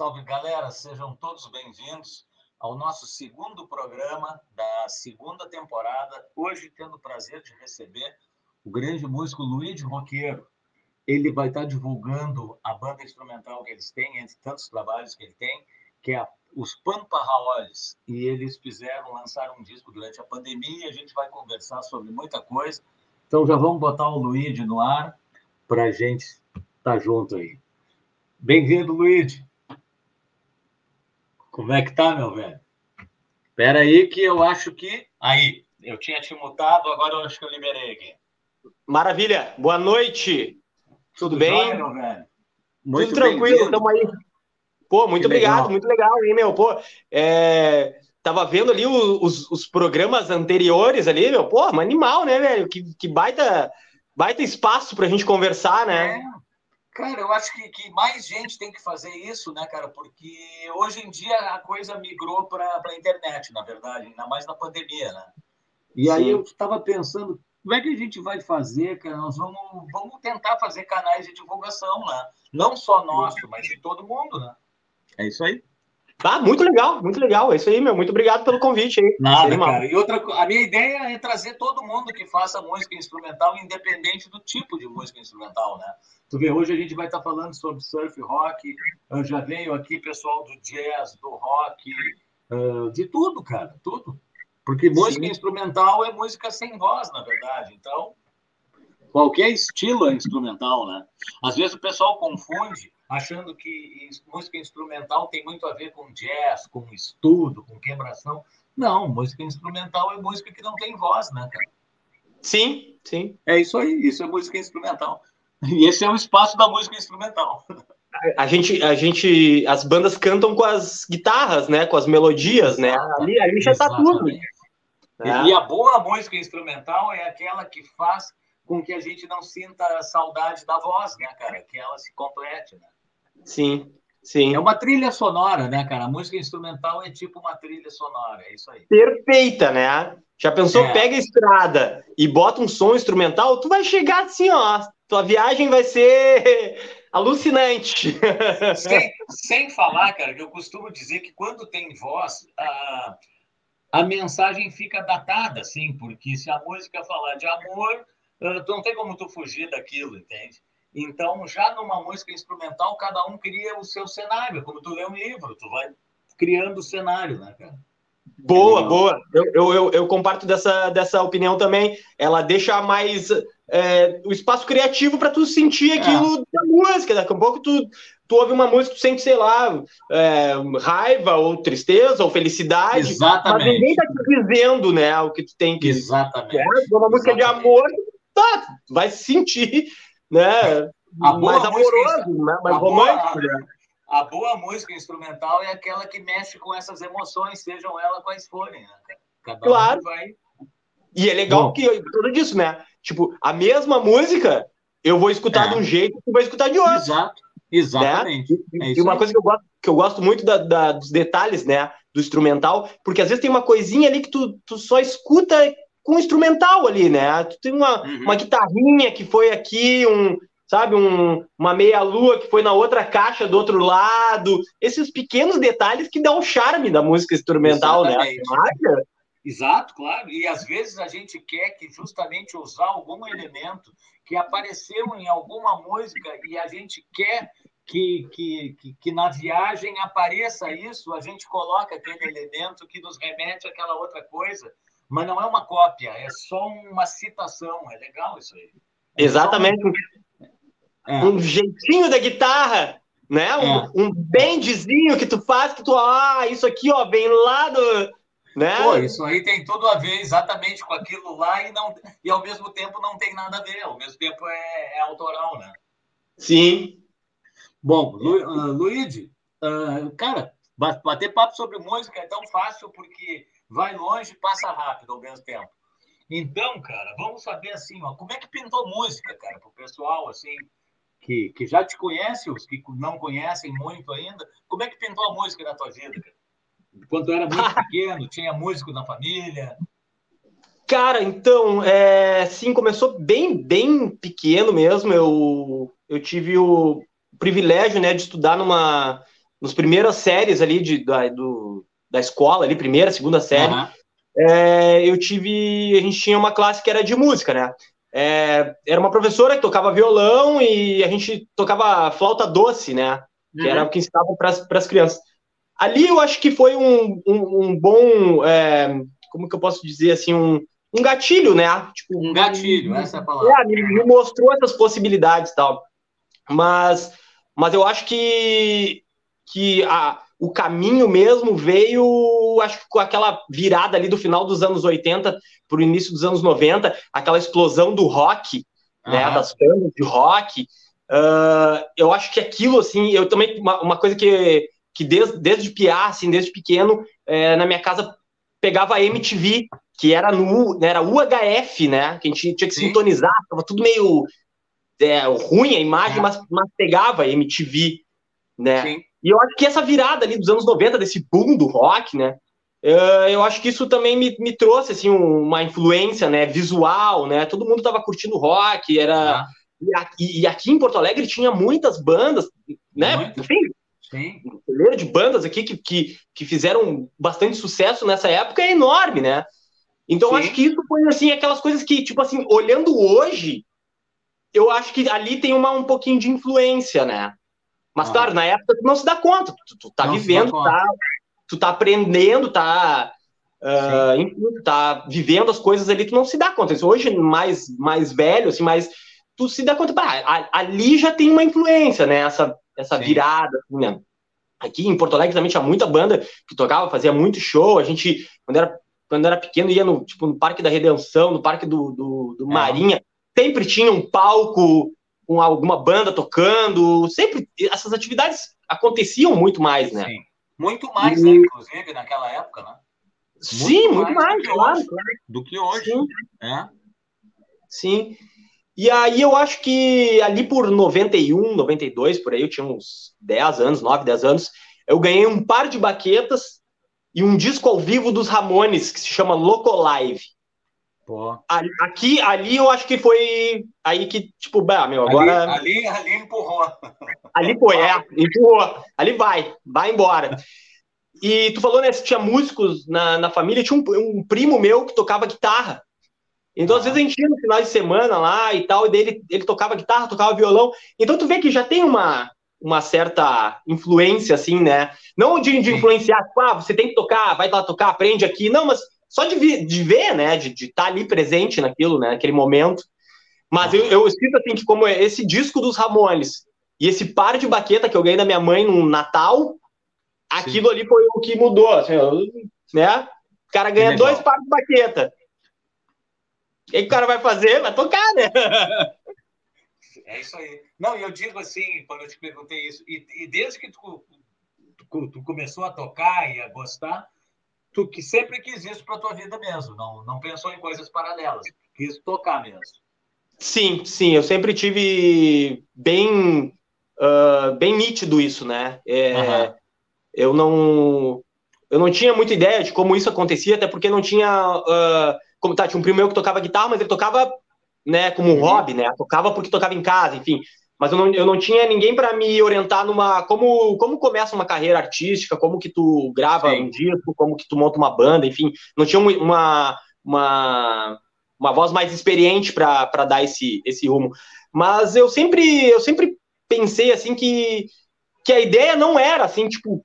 salve galera, sejam todos bem-vindos ao nosso segundo programa da segunda temporada. Hoje, tendo o prazer de receber o grande músico Luiz Roqueiro. Ele vai estar divulgando a banda instrumental que eles têm, entre tantos trabalhos que ele tem, que é os Pampa Raoles. E eles fizeram, lançar um disco durante a pandemia. A gente vai conversar sobre muita coisa. Então já vamos botar o Luigi no ar para a gente estar tá junto aí. Bem-vindo, Luigi. Como é que tá, meu velho? Espera aí que eu acho que... Aí, eu tinha te mutado, agora eu acho que eu liberei aqui. Maravilha. Boa noite. Tudo, Tudo bem? Jóia, meu velho? Muito Tudo tranquilo, estamos aí. Pô, muito que obrigado, legal. muito legal, hein, meu? Pô, é... Tava vendo ali os, os programas anteriores ali, meu, pô, mas animal, né, velho? Que, que baita, baita espaço pra gente conversar, né? É. Cara, eu acho que, que mais gente tem que fazer isso, né, cara? Porque hoje em dia a coisa migrou para a internet, na verdade, ainda mais na pandemia, né? E Sim. aí eu estava pensando, como é que a gente vai fazer, cara? Nós vamos, vamos tentar fazer canais de divulgação, né? Não só nosso, mas de todo mundo, né? É isso aí. Ah, muito legal, muito legal. É isso aí, meu. Muito obrigado pelo convite aí. Nada, cara. E outra, a minha ideia é trazer todo mundo que faça música instrumental, independente do tipo de música instrumental, né? Tu vê, hoje a gente vai estar falando sobre surf rock. Já veio aqui pessoal do jazz, do rock, de tudo, cara, tudo. Porque música Sim. instrumental é música sem voz, na verdade. Então, qualquer estilo é instrumental, né? Às vezes o pessoal confunde achando que música instrumental tem muito a ver com jazz, com estudo, com quebração. Não, música instrumental é música que não tem voz, né, cara? Sim, sim. É isso aí, isso é música instrumental. E esse é o espaço da música instrumental. A gente, a gente, as bandas cantam com as guitarras, né, com as melodias, né? Ali, ali já está tudo. É. E a boa música instrumental é aquela que faz com que a gente não sinta saudade da voz, né, cara? Que ela se complete, né? Sim, sim. É uma trilha sonora, né, cara? A música instrumental é tipo uma trilha sonora, é isso aí. Perfeita, né? Já pensou, é. pega a estrada e bota um som instrumental, tu vai chegar assim, ó, tua viagem vai ser alucinante. Sem, sem falar, cara, que eu costumo dizer que quando tem voz, a, a mensagem fica datada, assim, porque se a música falar de amor, ah, não tem como tu fugir daquilo, entende? Então, já numa música instrumental, cada um cria o seu cenário. Como tu lê um livro, tu vai criando o cenário, né, cara? Boa, boa. Eu, eu, eu, eu, comparto dessa, dessa opinião também. Ela deixa mais é, o espaço criativo para tu sentir aquilo é. da música. Daqui a pouco tu, tu ouve uma música, tu sente, sei lá, é, raiva, ou tristeza, ou felicidade. Exatamente. Mas ninguém tá te dizendo, né, o que tu tem que. Exatamente. É, uma música Exatamente. de amor, tá, vai sentir né? A mais amoroso, né? mais romântico. Boa, né? A boa música instrumental é aquela que mexe com essas emoções, sejam elas quais forem. Né? Cada claro. Um vai... E é legal Bom. que tudo disso, né? Tipo, a mesma música eu vou escutar é. de um jeito e tu vai escutar de outro. Exato. Exatamente. Né? É e uma aí. coisa que eu gosto, que eu gosto muito da, da, dos detalhes, né? Do instrumental, porque às vezes tem uma coisinha ali que tu, tu só escuta com instrumental ali, né? Tu tem uma, uhum. uma guitarrinha que foi aqui, um, sabe, um, uma meia-lua que foi na outra caixa do outro lado. Esses pequenos detalhes que dão o charme da música instrumental, né? Exatamente. né? Exato, claro. E às vezes a gente quer que justamente usar algum elemento que apareceu em alguma música e a gente quer que, que, que, que, na viagem apareça isso, a gente coloca aquele elemento que nos remete àquela outra coisa mas não é uma cópia, é só uma citação. É legal isso aí. É Exatamente. Um, é. um jeitinho da guitarra, né? Um, é. um bendzinho que tu faz, que tu, ah, isso aqui, ó, vem lá do. Né? Pô, isso aí tem tudo a ver exatamente com aquilo lá e, não, e ao mesmo tempo não tem nada a ver, ao mesmo tempo é, é autoral, né? Sim. Bom, Lu, uh, Luigi, uh, cara, bater papo sobre música é tão fácil porque vai longe e passa rápido ao mesmo tempo. Então, cara, vamos saber assim, ó, como é que pintou música, cara, para o pessoal assim que, que já te conhece, os que não conhecem muito ainda, como é que pintou a música na tua vida, cara? Quando era muito pequeno, tinha músico na família? Cara, então, é, sim, começou bem, bem pequeno mesmo. Eu, eu tive o privilégio, né, de estudar numa nos primeiras séries ali de, da, do, da escola, ali, primeira, segunda série, uhum. é, eu tive. A gente tinha uma classe que era de música, né? É, era uma professora que tocava violão e a gente tocava flauta doce, né? Que uhum. era o que ensinava para as crianças. Ali eu acho que foi um, um, um bom. É, como que eu posso dizer assim? Um, um gatilho, né? Tipo, um gatilho, essa é a palavra. É, me, me mostrou essas possibilidades e tal. Mas, mas eu acho que, que a, o caminho mesmo veio, acho que com aquela virada ali do final dos anos 80 para o início dos anos 90, aquela explosão do rock, né, das bandas de rock. Uh, eu acho que aquilo, assim, eu também, uma, uma coisa que, que desde, desde piá, assim, desde pequeno, é, na minha casa pegava a MTV, que era no né, era UHF, né, que a gente tinha que Sim. sintonizar, tava tudo meio é, ruim a imagem, mas, mas pegava a MTV, né. Sim. E eu acho que essa virada ali dos anos 90, desse boom do rock, né? Eu acho que isso também me, me trouxe assim uma influência, né, visual, né? Todo mundo estava curtindo rock, era ah. e, aqui, e, aqui, em Porto Alegre tinha muitas bandas, né? Muito. Enfim, Sim. Um de bandas aqui que, que, que fizeram bastante sucesso nessa época é enorme, né? Então acho que isso foi assim aquelas coisas que tipo assim olhando hoje, eu acho que ali tem uma um pouquinho de influência, né? Mas, ah. claro, na época tu não se dá conta, tu, tu tá não vivendo, tá, tu tá aprendendo, tá, uh, enfim, tá vivendo as coisas ali, tu não se dá conta. Hoje, mais, mais velho, assim, mais, tu se dá conta, pá, ali já tem uma influência, né, essa, essa virada, assim, né? Aqui em Porto Alegre também tinha muita banda que tocava, fazia muito show, a gente, quando era, quando era pequeno, ia no, tipo, no Parque da Redenção, no Parque do, do, do é. Marinha, sempre tinha um palco com alguma banda tocando, sempre essas atividades aconteciam muito mais, né? Sim. Muito mais, e... né, inclusive, naquela época, né? Sim, muito, mais, mais claro, hoje, claro. Do que hoje. Sim. É. Sim. E aí eu acho que ali por 91, 92, por aí, eu tinha uns 10 anos, 9, 10 anos, eu ganhei um par de baquetas e um disco ao vivo dos Ramones, que se chama Loco Live. Ali, aqui, ali eu acho que foi aí que, tipo, bah, meu, agora. Ali, ali, ali empurrou. Ali foi, é, empurrou. Ali vai, vai embora. E tu falou, né, se tinha músicos na, na família, tinha um, um primo meu que tocava guitarra. Então, às vezes, a gente ia no final de semana lá e tal, e dele ele tocava guitarra, tocava violão. Então, tu vê que já tem uma, uma certa influência, assim, né? Não de, de influenciar, tipo, ah, você tem que tocar, vai lá tocar, aprende aqui. Não, mas só de, de ver, né, de estar tá ali presente naquilo, né, naquele momento. Mas eu, eu sinto assim que como esse disco dos Ramones e esse par de baqueta que eu ganhei da minha mãe no Natal, aquilo Sim. ali foi o que mudou, assim, né? O cara ganha dois pares de baqueta. O que o cara vai fazer? Vai tocar, né? É isso aí. Não, eu digo assim, quando eu te perguntei isso, e, e desde que tu, tu, tu, começou a tocar e a gostar, tu que sempre quis isso para tua vida mesmo, não, não pensou em coisas paralelas, quis tocar mesmo. Sim, sim, eu sempre tive bem, uh, bem nítido isso, né? É, uhum. Eu não, eu não tinha muita ideia de como isso acontecia, até porque não tinha, uh, como tá, tinha um primo meu que tocava guitarra, mas ele tocava, né, como um uhum. hobby, né? Tocava porque tocava em casa, enfim mas eu não, eu não tinha ninguém para me orientar numa como como começa uma carreira artística, como que tu grava Sim. um disco, como que tu monta uma banda, enfim, não tinha uma uma, uma voz mais experiente para dar esse esse rumo. Mas eu sempre eu sempre pensei assim que que a ideia não era assim, tipo,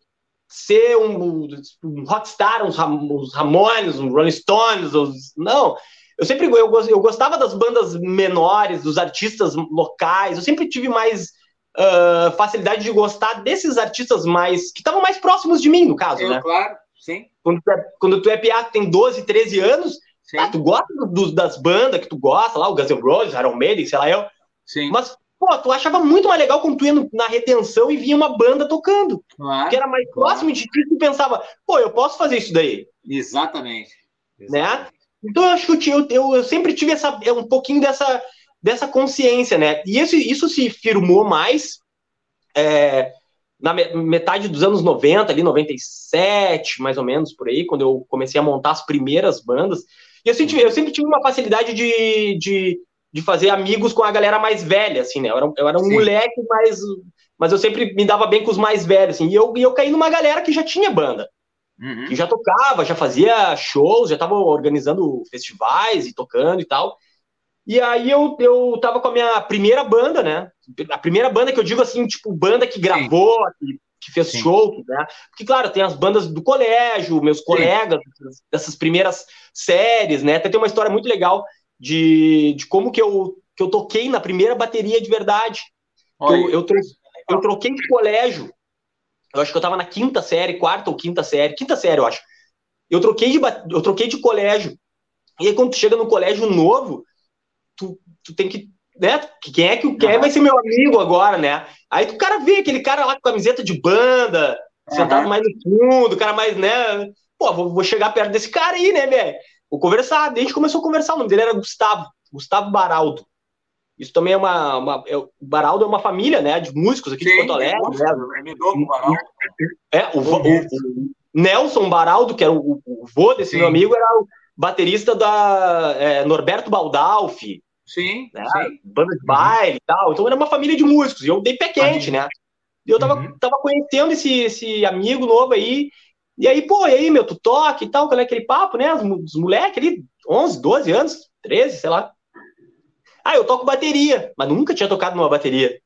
ser um, um rockstar, uns, uns Ramones, uns Rolling Stones, os, não, eu sempre eu, eu gostava das bandas menores, dos artistas locais. Eu sempre tive mais uh, facilidade de gostar desses artistas mais que estavam mais próximos de mim, no caso, eu, né? Claro, sim. Quando tu é, quando tu é PA, tem 12, 13 anos, ah, tu gosta do, das bandas que tu gosta, lá, o Guns N' Roses, Iron Maiden, sei lá eu. Sim. Mas, pô, tu achava muito mais legal quando tu ia no, na retenção e via uma banda tocando. Claro, que era mais claro. próximo de ti, tu pensava, pô, eu posso fazer isso daí. Exatamente. Né? Exatamente. Então eu acho que eu, eu, eu sempre tive essa, é, um pouquinho dessa, dessa consciência, né? E isso, isso se firmou mais é, na metade dos anos 90, ali 97, mais ou menos, por aí, quando eu comecei a montar as primeiras bandas. E eu sempre, eu sempre tive uma facilidade de, de, de fazer amigos com a galera mais velha, assim, né? Eu era, eu era um Sim. moleque mais mas eu sempre me dava bem com os mais velhos, assim, e eu, e eu caí numa galera que já tinha banda, uhum. que já tocava, já fazia shows, já tava organizando festivais e tocando e tal. E aí eu, eu tava com a minha primeira banda, né? A primeira banda que eu digo assim, tipo, banda que gravou, que, que, fez Sim. show, né? Porque, claro, tem as bandas do colégio, meus colegas, Sim. dessas primeiras séries, né? Até tem uma história muito legal de, de como que eu, que eu toquei na primeira bateria de verdade. Eu, eu, eu troquei de colégio. Eu acho que eu tava na quinta série, quarta ou quinta série, quinta série, eu acho. Eu troquei de, eu troquei de colégio. E aí, quando tu chega no colégio novo, tu, tu tem que. Né? Quem é que o quer vai ser meu amigo agora, né? Aí o cara vê aquele cara lá com camiseta de banda, uhum. sentado mais no fundo, o cara mais, né? Pô, vou, vou chegar perto desse cara aí, né, velho? Vou conversar. Daí a gente começou a conversar. O nome dele era Gustavo, Gustavo Baraldo. Isso também é uma. uma é, o Baraldo é uma família, né? De músicos aqui Sim, de Porto Alegre. É, é o, o, o, Nelson Baraldo, que era o, o vô desse Sim. meu amigo, era o baterista da é, Norberto Baldalfi. Sim, né? sim. Banda de baile e tal. Então era uma família de músicos. E eu dei pé quente, né? E eu tava, uhum. tava conhecendo esse, esse amigo novo aí. E aí, pô, e aí, meu, tu toca e tal, qual é aquele papo, né? Os, os moleques ali, 11, 12 anos, 13, sei lá. Ah, eu toco bateria, mas nunca tinha tocado numa bateria.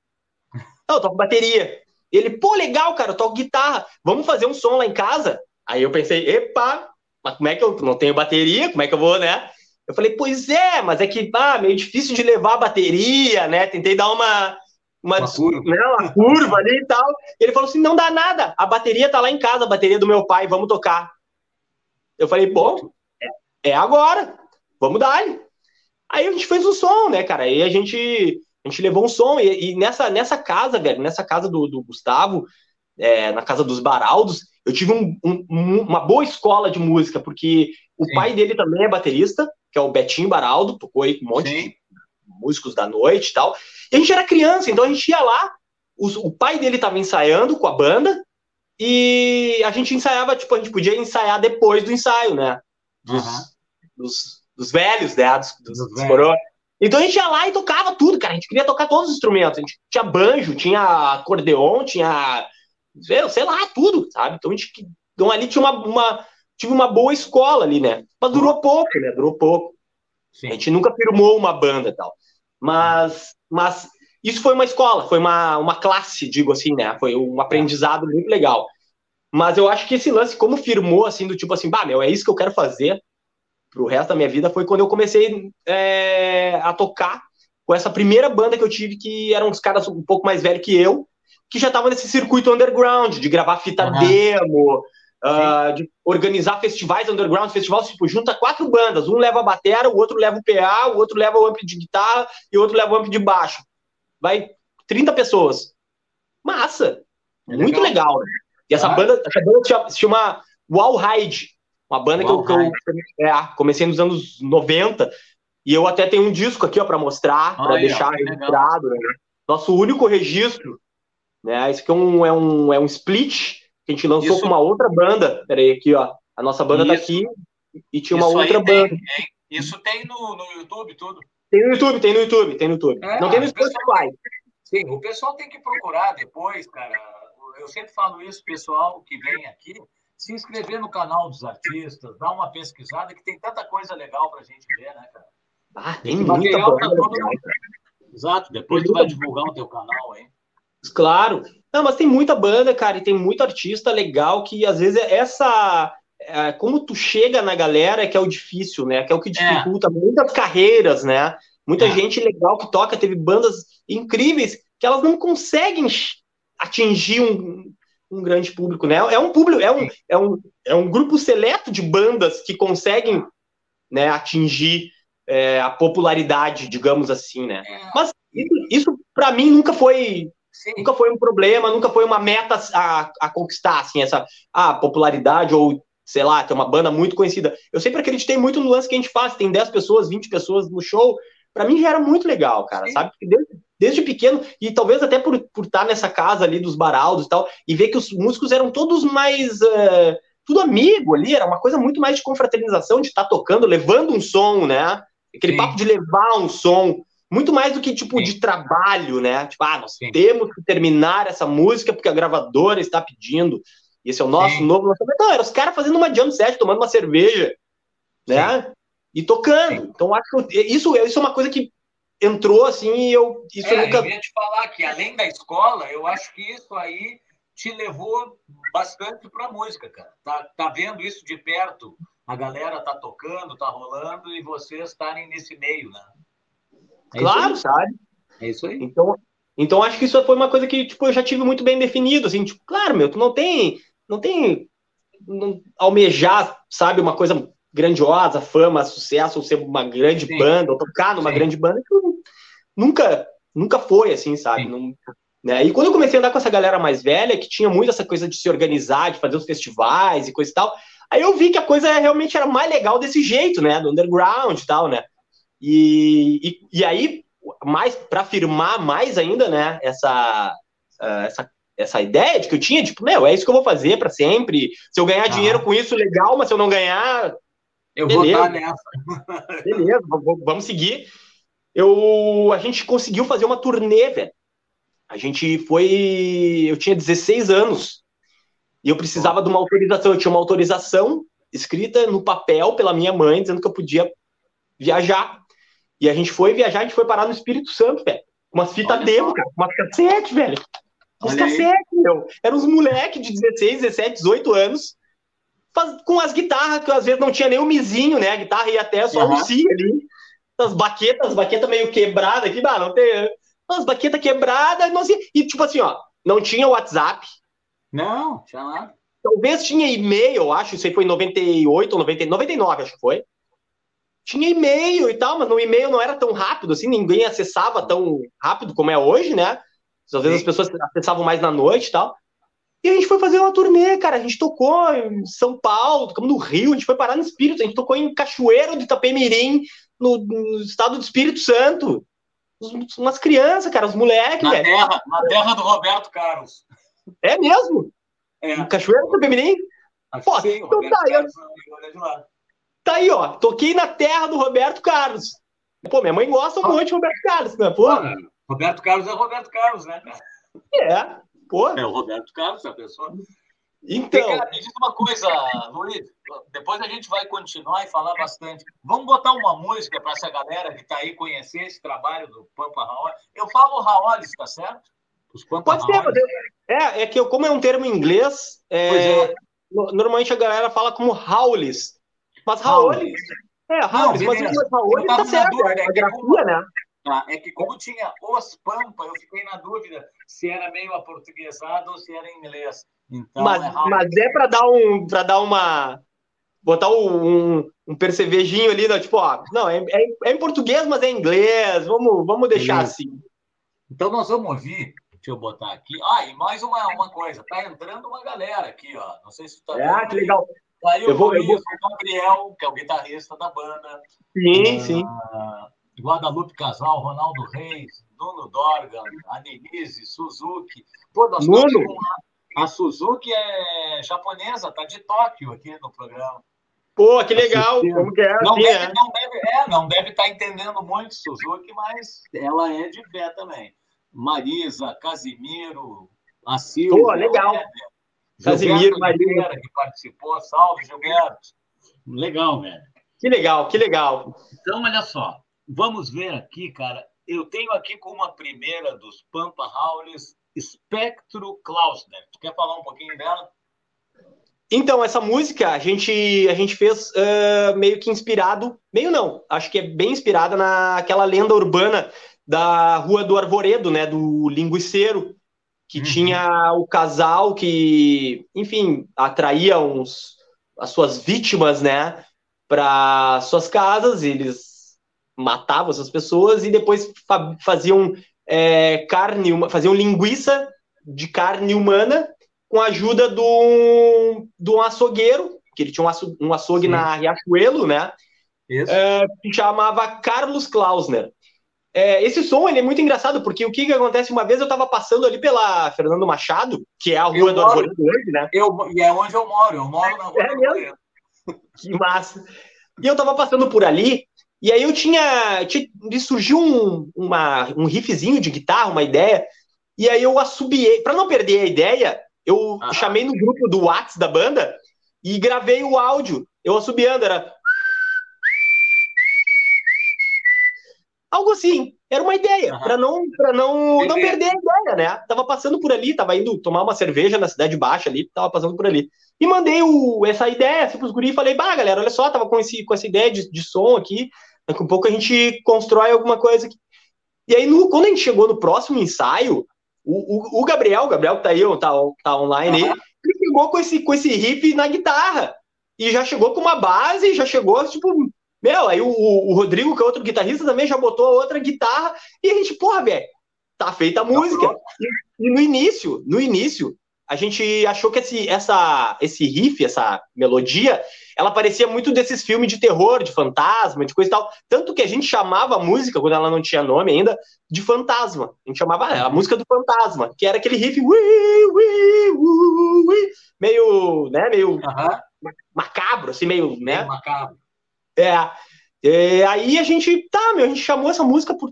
Não, eu toco bateria. Ele, pô, legal, cara, eu toco guitarra. Vamos fazer um som lá em casa? Aí eu pensei, epa, mas como é que eu não tenho bateria? Como é que eu vou, né? Eu falei, pois é, mas é que ah, meio difícil de levar a bateria, né? Tentei dar uma, uma, uma, curva. Né, uma curva ali e tal. E ele falou assim: não dá nada, a bateria tá lá em casa, a bateria do meu pai, vamos tocar. Eu falei, bom, é, é agora, vamos dar. Aí a gente fez o som, né, cara? Aí a gente, a gente levou um som, e, e nessa, nessa casa, velho, nessa casa do, do Gustavo, é, na casa dos Baraldos, eu tive um, um, uma boa escola de música, porque o Sim. pai dele também é baterista, que é o Betinho Baraldo, tocou aí com um monte Sim. de músicos da noite e tal. E a gente era criança, então a gente ia lá, os, o pai dele estava ensaiando com a banda, e a gente ensaiava, tipo, a gente podia ensaiar depois do ensaio, né? Dos, uhum. dos, dos velhos, né? Dos, dos, dos velhos. Então a gente ia lá e tocava tudo, cara. A gente queria tocar todos os instrumentos. A gente tinha banjo, tinha acordeon, tinha sei lá, tudo, sabe? Então, a gente, então ali tinha uma, uma, tive uma boa escola ali, né? Mas durou pouco, né? Durou pouco. Sim. A gente nunca firmou uma banda e tal. Mas, mas isso foi uma escola, foi uma, uma classe, digo assim, né? Foi um aprendizado muito legal. Mas eu acho que esse lance, como firmou, assim, do tipo assim, bah, meu, é isso que eu quero fazer pro resto da minha vida, foi quando eu comecei é, a tocar com essa primeira banda que eu tive, que eram uns caras um pouco mais velhos que eu, que já estava nesse circuito underground, de gravar fita uhum. demo, uh, de organizar festivais underground, festivais tipo, junta quatro bandas, um leva a batera, o outro leva o PA, o outro leva o amp de guitarra e o outro leva o amp de baixo. Vai 30 pessoas. Massa! É muito legal. legal né? E essa, ah. banda, essa banda se chama Wall Ride, uma banda que eu, que eu, é, comecei nos anos 90, e eu até tenho um disco aqui para mostrar, para deixar registrado. Né? Nosso único registro né? Esse aqui é um, é um, é um split que a gente lançou Isso... com uma outra banda. Peraí, aqui, ó. A nossa banda tá Isso... tá aqui e tinha uma Isso outra banda. Tem, Isso tem no, no YouTube, tudo? Tem no YouTube, tem no YouTube, tem no YouTube. É, Não tem no Spotify. Sim, o pessoal tem que procurar depois, cara. Eu sempre falo isso, pessoal que vem aqui, se inscrever no canal dos artistas, dar uma pesquisada, que tem tanta coisa legal pra gente ver, né, cara? Ah, tem muita tá todo... Exato, depois tu vai divulgar o teu canal aí. Claro. Não, mas tem muita banda, cara, e tem muito artista legal que às vezes essa. É, como tu chega na galera é que é o difícil, né? Que é o que é. dificulta é. muitas carreiras, né? Muita é. gente legal que toca, teve bandas incríveis que elas não conseguem atingir um, um grande público, né? É um público, é um, é um, é um grupo seleto de bandas que conseguem né, atingir é, a popularidade, digamos assim, né? É. Mas isso, isso para mim nunca foi Sim. Nunca foi um problema, nunca foi uma meta a, a conquistar, assim, essa a popularidade ou, sei lá, ter uma banda muito conhecida. Eu sempre acreditei muito no lance que a gente faz, tem 10 pessoas, 20 pessoas no show, para mim já era muito legal, cara, Sim. sabe? Desde, desde, pequeno, e talvez até por, por estar nessa casa ali dos baraldos e tal, e ver que os músicos eram todos mais... Uh, tudo amigo ali, era uma coisa muito mais de confraternização, de estar tá tocando, levando um som, né? Aquele Sim. papo de levar um som muito mais do que tipo Sim. de trabalho, né? Tipo, ah, nós Sim. temos que terminar essa música porque a gravadora está pedindo. Esse é o nosso Sim. novo lançamento. Não, era os caras fazendo uma jam set, tomando uma cerveja, né? E tocando. Então, acho isso, isso é uma coisa que entrou assim e eu. Isso é, eu nunca. Eu ia te falar que além da escola, eu acho que isso aí te levou bastante para a música, cara. Tá, tá vendo isso de perto? A galera tá tocando, tá rolando e vocês estarem nesse meio, né? É claro, sabe? É isso aí. Então, então acho que isso foi uma coisa que tipo eu já tive muito bem definido, assim, tipo, claro, meu, tu não tem, não tem não, almejar, sabe, uma coisa grandiosa, fama, sucesso, ou ser uma grande Sim. banda, ou tocar numa Sim. grande banda, nunca, nunca foi assim, sabe? Não, né? E quando eu comecei a andar com essa galera mais velha, que tinha muito essa coisa de se organizar, de fazer os festivais e coisa e tal, aí eu vi que a coisa realmente era mais legal desse jeito, né? Do underground e tal, né? E, e, e aí, mais para afirmar mais ainda, né? Essa, uh, essa, essa ideia de que eu tinha, tipo, meu, é isso que eu vou fazer para sempre. Se eu ganhar ah. dinheiro com isso, legal, mas se eu não ganhar. Eu beleza. vou estar nessa. beleza, vamos seguir. Eu, a gente conseguiu fazer uma turnê, velho a gente foi. Eu tinha 16 anos e eu precisava de uma autorização. Eu tinha uma autorização escrita no papel pela minha mãe, dizendo que eu podia viajar. E a gente foi viajar, a gente foi parar no Espírito Santo, velho. Umas fitas demo, cara. Umas cassete, velho. Uns cassete, meu. Eram uns moleques de 16, 17, 18 anos. Com as guitarras, que às vezes não tinha nem o mizinho, né? A guitarra ia até só uhum. o si ali. As baquetas, as baquetas meio quebradas aqui, não tem as baquetas quebradas, nós ia... e tipo assim, ó, não tinha WhatsApp. Não, tinha nada. Talvez tinha e-mail, acho, isso aí foi em 98 ou 99, 99, acho que foi. Tinha e-mail e tal, mas no e-mail não era tão rápido assim, ninguém acessava tão rápido como é hoje, né? Às vezes Sim. as pessoas acessavam mais na noite e tal. E a gente foi fazer uma turnê, cara. A gente tocou em São Paulo, tocamos no Rio, a gente foi parar no Espírito, a gente tocou em Cachoeiro de Itapemirim, no, no estado do Espírito Santo umas crianças, cara, os moleques, na velho. Terra, na terra do Roberto Carlos. É mesmo? É. Cachoeira do Pemirim? Pô, sim, então tá aí, tá aí, ó. Toquei na terra do Roberto Carlos. Pô, minha mãe gosta muito de Roberto Carlos, né? Pô. Roberto Carlos é Roberto Carlos, né, cara? É, pô. É o Roberto Carlos, a pessoa. Então. Cara, me diz uma coisa, Luiz. Depois a gente vai continuar e falar bastante. Vamos botar uma música para essa galera que está aí conhecer esse trabalho do Pampa Raolis. Eu falo Raolis, tá certo? Os Pampa Pode ser, é, é que como é um termo em inglês, é, é. normalmente a galera fala como Raolis. Mas Raolis. É, Raolis, mas o Raolis tá certo. Dúvida, é, é grafia, né? Tá, é que como tinha os Pampa, eu fiquei na dúvida se era meio aportuguesado ou se era em inglês. Então, mas, é mas é para dar um para dar uma botar um, um percevejinho ali, né? tipo, ó, não, é, é, é, em português, mas é em inglês, vamos, vamos deixar assim. Então nós vamos ouvir, deixa eu botar aqui. Ah, e mais uma, uma coisa, tá entrando uma galera aqui, ó. Não sei se tu tá É, que legal. Aí eu o vou, Luiz, eu vou... o Gabriel, que é o guitarrista da banda. Sim, uh, sim. Guadalupe Casal, Ronaldo Reis, Nuno Dorgan, a Denise, Suzuki. Pô, nós Nuno. a Suzuki é japonesa, tá de Tóquio aqui no programa. Pô, que legal! Como que é? Não, deve, é. não deve, é, não deve estar tá entendendo muito Suzuki, mas ela é de pé também. Marisa, Casimiro, a Silvia. Pô, legal. É, Casimiro, Marisa. Que participou, salve, Gilberto. Legal, velho. Que legal, que legal. Então, olha só, vamos ver aqui, cara. Eu tenho aqui como a primeira dos Pampa Howlis Espectro Klausner. Tu quer falar um pouquinho dela? Então, essa música a gente, a gente fez uh, meio que inspirado, meio não, acho que é bem inspirada naquela lenda urbana da Rua do Arvoredo, né, do linguiceiro, que uhum. tinha o casal que, enfim, atraía uns, as suas vítimas, né, para suas casas, eles matavam essas pessoas e depois fa faziam é, carne, faziam linguiça de carne humana com a ajuda de um, de um açougueiro, que ele tinha um, açougue, um açougue na Riachuelo, né? É, que chamava Carlos Klausner. É, esse som ele é muito engraçado, porque o que, que acontece? Uma vez eu estava passando ali pela Fernando Machado, que é a rua eu do Arvoredo hoje, né? Eu, e é onde eu moro, eu moro na rua é do Arvoredo. Que massa. E eu estava passando por ali, E aí eu tinha. tinha surgiu um, uma, um riffzinho de guitarra, uma ideia, e aí eu assobiei. Para não perder a ideia, eu ah. chamei no grupo do WhatsApp da banda e gravei o áudio. Eu assobiando, era. Algo assim. Era uma ideia, uhum. para não, pra não, não perder a ideia, né? Tava passando por ali, tava indo tomar uma cerveja na Cidade Baixa ali, tava passando por ali. E mandei o, essa ideia assim, pros guri e falei, bah, galera, olha só, tava com, esse, com essa ideia de, de som aqui, daqui a pouco a gente constrói alguma coisa aqui. E aí, no, quando a gente chegou no próximo ensaio, o, o, o Gabriel, o Gabriel que tá aí, tá, tá online aí, ele chegou com esse, com esse riff na guitarra. E já chegou com uma base, já chegou, tipo, meu, aí o, o Rodrigo, que é outro guitarrista, também já botou a outra guitarra e a gente, porra, velho, tá feita a tá música. E, e, no início, no início, a gente achou que esse, essa, esse riff, essa melodia, ela parecia muito desses filmes de terror, de fantasma, de coisa e tal. Tanto que a gente chamava a música, quando ela não tinha nome ainda, de fantasma. A gente chamava a música do fantasma, que era aquele riff ui, ui, ui, meio, né, meio uh -huh. macabro, assim, meio, né? Macabro. É, é, aí a gente, tá, meu, a gente chamou essa música por,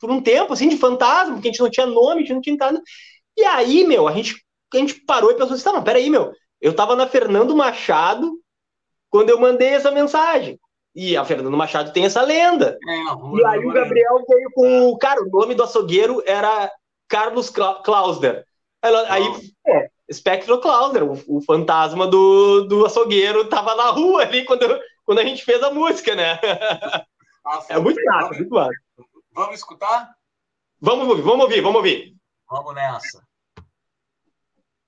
por um tempo, assim, de fantasma, porque a gente não tinha nome, a gente não tinha nada. E aí, meu, a gente, a gente parou e pensou assim, tá, não, peraí, meu, eu tava na Fernando Machado quando eu mandei essa mensagem. E a Fernando Machado tem essa lenda. É, e aí o Gabriel veio com. o Cara, o nome do açougueiro era Carlos Klausner. Aí, é, Spectro Klausner, o, o, fantasma do, do açougueiro, tava na rua ali quando, quando a gente fez a música, né? É muito massa, muito massa. Vamos escutar? Vamos ouvir, vamos ouvir, vamos ouvir. Vamos nessa.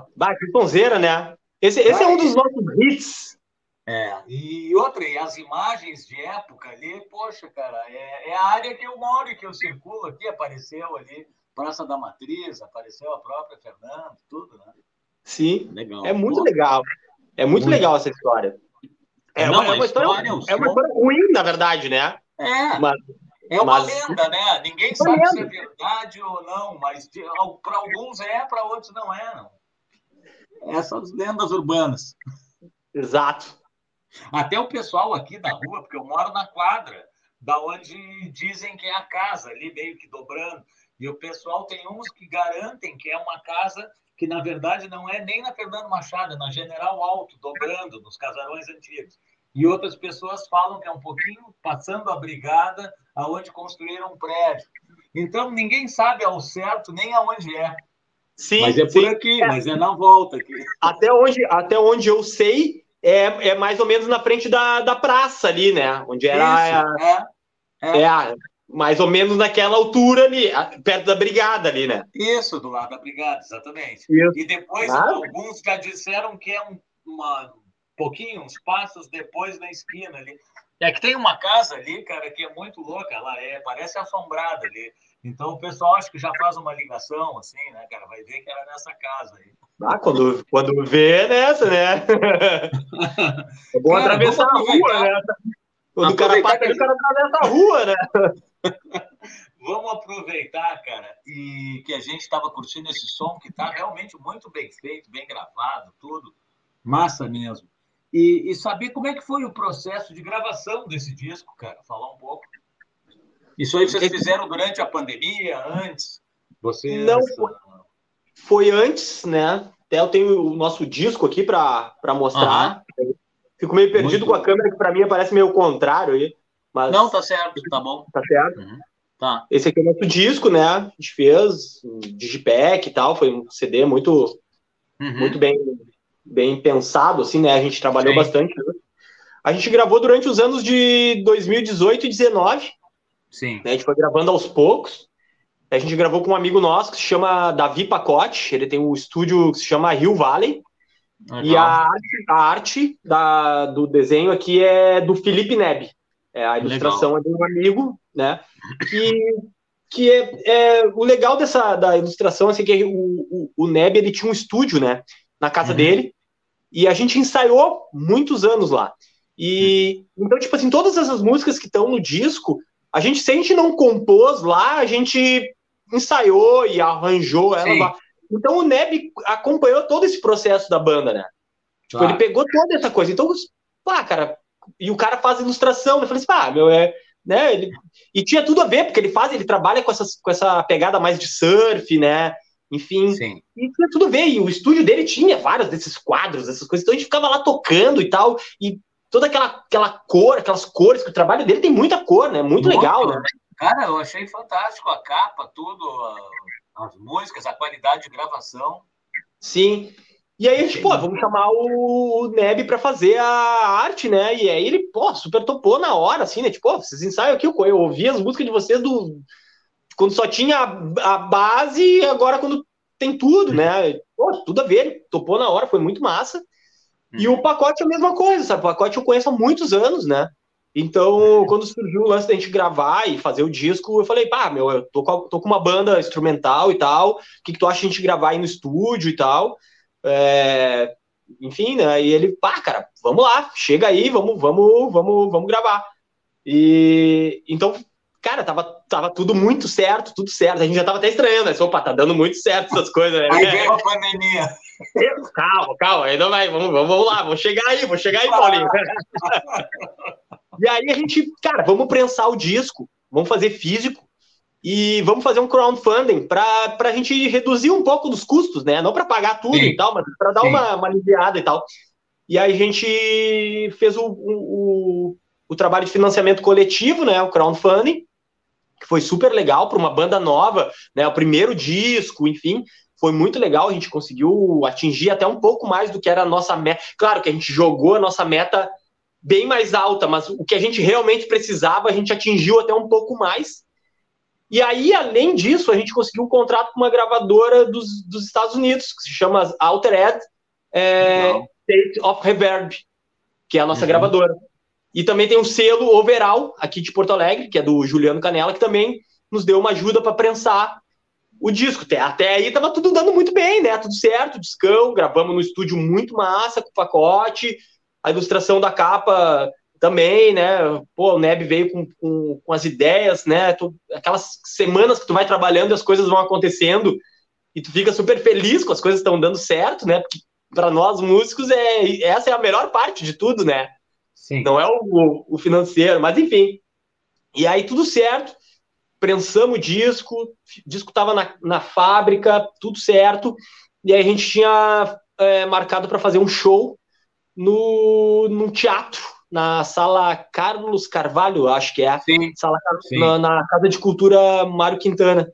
Pô. Bah, que sonzeira, né? Esse, esse é um dos nossos hits. É, e outra, e as imagens de época ali, poxa, cara, é, é, a área que eu moro e que eu circulo aqui, apareceu ali, Praça da Matriz, apareceu a própria Fernando, tudo, né? Sim, legal. é muito Pô. legal. É muito, muito, legal essa história. É, Não, uma, é uma, história, história é uma história ruim, na verdade, né? É. Mas, é uma mas... lenda, né? Ninguém sabe lenda. se é verdade ou não, mas para alguns é, para outros não é. Não. Essas lendas urbanas. Exato. Até o pessoal aqui da rua, porque eu moro na quadra, da onde dizem que é a casa, ali meio que dobrando. E o pessoal tem uns que garantem que é uma casa que, na verdade, não é nem na Fernando Machado, é na General Alto, dobrando, nos casarões antigos. E outras pessoas falam que é um pouquinho passando a brigada, aonde construíram um prédio. Então, ninguém sabe ao certo nem aonde é. Sim, mas é por sim. aqui, é. mas é na volta aqui. Até onde, até onde eu sei, é, é mais ou menos na frente da, da praça ali, né? Onde era. Isso, é, é. é mais ou menos naquela altura ali, perto da brigada ali, né? Isso, do lado da brigada, exatamente. Isso. E depois alguns já disseram que é um uma, pouquinho, uns passos depois da esquina ali. É que tem uma casa ali, cara, que é muito louca, ela é, parece assombrada ali. Então o pessoal acho que já faz uma ligação, assim, né, cara? Vai ver que era nessa casa aí. Ah, quando, quando vê é nessa, né? É bom cara, atravessar a rua, né? Quando o cara passa, o cara atravessa a rua, né? Vamos aproveitar, cara, e que a gente estava curtindo esse som que está realmente muito bem feito, bem gravado, tudo. Massa mesmo. E, e, saber como é que foi o processo de gravação desse disco, cara. Falar um pouco. Isso aí vocês fizeram durante a pandemia, antes? Vocês... Não, foi, foi antes, né? Até eu tenho o nosso disco aqui para mostrar. Uhum. Fico meio perdido Muito com a câmera, que para mim parece meio contrário aí. Mas... Não, tá certo, tá bom. Tá certo? Uhum. Tá. Esse aqui é o nosso disco, né? A gente fez um digipack e tal, foi um CD muito, uhum. muito bem, bem pensado, assim, né? A gente trabalhou Sim. bastante. Né? A gente gravou durante os anos de 2018 e 2019. Sim. Né? A gente foi gravando aos poucos. A gente gravou com um amigo nosso que se chama Davi Pacote. Ele tem um estúdio que se chama Rio Valley. Legal. E a arte, a arte da, do desenho aqui é do Felipe Neb. É, a ilustração legal. é de um amigo, né? Que, que é, é, o legal dessa da ilustração assim que o, o, o Neb ele tinha um estúdio, né? Na casa uhum. dele e a gente ensaiou muitos anos lá. E uhum. então tipo assim todas essas músicas que estão no disco a gente se a gente não compôs lá a gente ensaiou e arranjou ela lá. Então o Neb acompanhou todo esse processo da banda, né? Tipo, ele pegou toda essa coisa. Então, pá, cara, e o cara faz ilustração. Eu falei assim, ah, meu, é. Né, ele, e tinha tudo a ver, porque ele faz, ele trabalha com, essas, com essa pegada mais de surf, né? Enfim. Sim. E tinha tudo a ver. E o estúdio dele tinha vários desses quadros, essas coisas. Então a gente ficava lá tocando e tal. E toda aquela, aquela cor, aquelas cores, que o trabalho dele tem muita cor, né? Muito, Muito legal, né? Cara, eu achei fantástico a capa, tudo, as músicas, a qualidade de gravação. Sim. E aí a gente, pô, vamos chamar o Neb para fazer a arte, né? E aí ele, pô, super topou na hora, assim, né? Tipo, vocês ensaiam aqui, eu ouvi as músicas de vocês do. Quando só tinha a, a base e agora quando tem tudo, né? Pô, tudo a ver, topou na hora, foi muito massa. E o pacote é a mesma coisa, sabe? O pacote eu conheço há muitos anos, né? Então, quando surgiu o lance da gente gravar e fazer o disco, eu falei, pá, meu, eu tô com, tô com uma banda instrumental e tal, o que, que tu acha a gente gravar aí no estúdio e tal? É, enfim, né? E ele, pá, cara, vamos lá, chega aí, vamos, vamos, vamos, vamos gravar. E então, cara, tava, tava tudo muito certo, tudo certo. A gente já tava até estranhando, né? Opa, tá dando muito certo essas coisas, né? Aí veio a pandemia. Calma, calma, aí não vai, vamos, vamos, lá, vamos chegar aí, vamos chegar aí, Paulinho. e aí a gente, cara, vamos prensar o disco, vamos fazer físico, e vamos fazer um crowdfunding para a gente reduzir um pouco dos custos, né? Não para pagar tudo Sim. e tal, mas para dar uma, uma aliviada e tal. E aí a gente fez o, o, o, trabalho de financiamento coletivo, né? O crowdfunding, que foi super legal para uma banda nova, né? O primeiro disco, enfim, foi muito legal. A gente conseguiu atingir até um pouco mais do que era a nossa meta. Claro que a gente jogou a nossa meta bem mais alta, mas o que a gente realmente precisava, a gente atingiu até um pouco mais. E aí, além disso, a gente conseguiu um contrato com uma gravadora dos, dos Estados Unidos, que se chama Altered é, State of Reverb, que é a nossa uhum. gravadora. E também tem um selo Overall, aqui de Porto Alegre, que é do Juliano Canela, que também nos deu uma ajuda para prensar o disco. Até, até aí tava tudo dando muito bem, né? Tudo certo, discão, gravamos no estúdio muito massa, com pacote, a ilustração da capa também, né? Pô, o Neb veio com, com, com as ideias, né? Tu, aquelas semanas que tu vai trabalhando e as coisas vão acontecendo e tu fica super feliz com as coisas estão dando certo, né? Porque para nós músicos, é, essa é a melhor parte de tudo, né? Sim. Não é o, o financeiro, mas enfim. E aí tudo certo, prensamos o disco, o disco tava na, na fábrica, tudo certo. E aí a gente tinha é, marcado para fazer um show no, no teatro, na sala Carlos Carvalho, acho que é. Sim, sala sim. Na, na, Casa de Cultura Mário Quintana.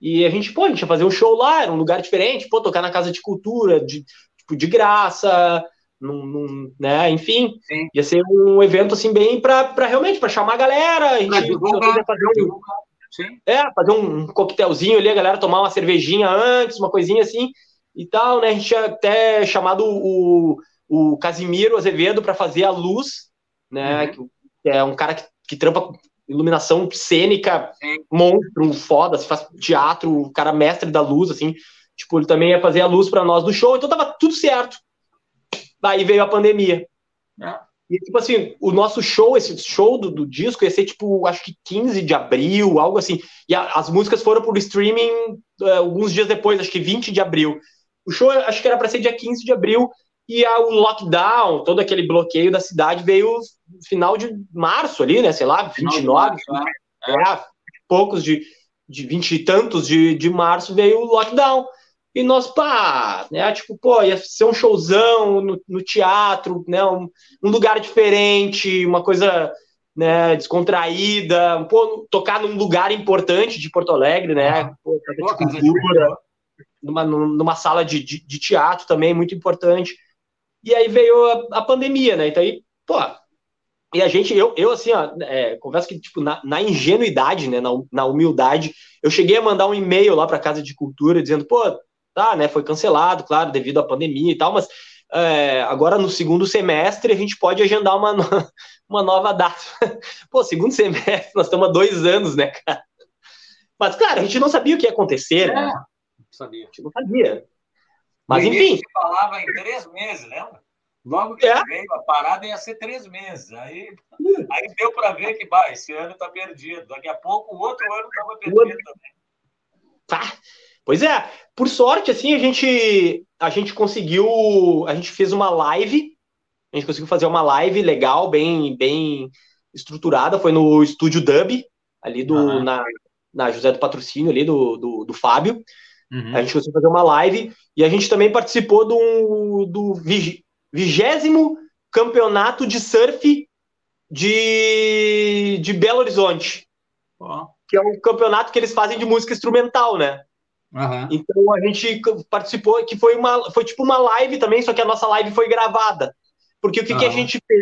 E a gente, pô, a gente ia fazer um show lá, era um lugar diferente, pô, tocar na Casa de Cultura, de, tipo, de graça, num, num, né, enfim, sim. ia ser um evento, assim, bem para realmente, para chamar a galera, a gente divulgar, fazer um, Sim. É, fazer um coquetelzinho ali, a galera tomar uma cervejinha antes, uma coisinha assim, e tal, né? A gente tinha até chamado o, o Casimiro Azevedo para fazer a luz, né? Uhum. Que é um cara que, que trampa iluminação cênica, Sim. monstro, foda, se faz teatro, o cara mestre da luz, assim. Tipo, ele também ia fazer a luz para nós do show, então tava tudo certo. Aí veio a pandemia. É. E, tipo assim, o nosso show, esse show do, do, disco ia ser, tipo, acho que 15 de abril, algo assim. E a, as músicas foram por streaming uh, alguns dias depois, acho que 20 de abril. O show, acho que era para ser dia 15 de abril, e a, o lockdown, todo aquele bloqueio da cidade veio final de março ali, né? Sei lá, 29, março, né? é, poucos de, de 20 e tantos de, de março veio o lockdown. E nós, pá, né? Tipo, pô, ia ser um showzão no, no teatro, né? Um, um, lugar diferente, uma coisa né, descontraída, pô, tocar num lugar importante de Porto Alegre, né? Pô, pô, de cultura numa, numa sala de, de, de, teatro também, muito importante. E aí veio a, a, pandemia, né? Então aí, pô. E a gente, eu, eu assim, ó, é, confesso que, tipo, na, na ingenuidade, né, na, na, humildade, eu cheguei a mandar um e-mail lá para a Casa de Cultura dizendo, pô, tá, né, foi cancelado, claro, devido à pandemia e tal, mas é, agora no segundo semestre a gente pode agendar uma, uma nova data. Pô, segundo semestre, nós estamos há dois anos, né, cara? Mas, claro, a gente não sabia o que ia acontecer, né? é. né? sabia. A gente não sabia. Mas, enfim. Se falava em três meses, lembra? Logo que é. veio, a parada ia ser três meses. Aí, aí deu para ver que bah, esse ano está perdido. Daqui a pouco o outro ano estava perdido também. Tá. Pois é, por sorte, assim, a gente, a gente conseguiu. A gente fez uma live. A gente conseguiu fazer uma live legal, bem, bem estruturada. Foi no estúdio Dub, ali do, uhum. na, na José do Patrocínio, ali do, do, do Fábio. Uhum. A gente conseguiu fazer uma live e a gente também participou do, do vigésimo campeonato de surf de, de Belo Horizonte. Oh. Que é um campeonato que eles fazem de música instrumental, né? Uhum. Então a gente participou, que foi uma foi tipo uma live também, só que a nossa live foi gravada. Porque o que, uhum. que a gente fez?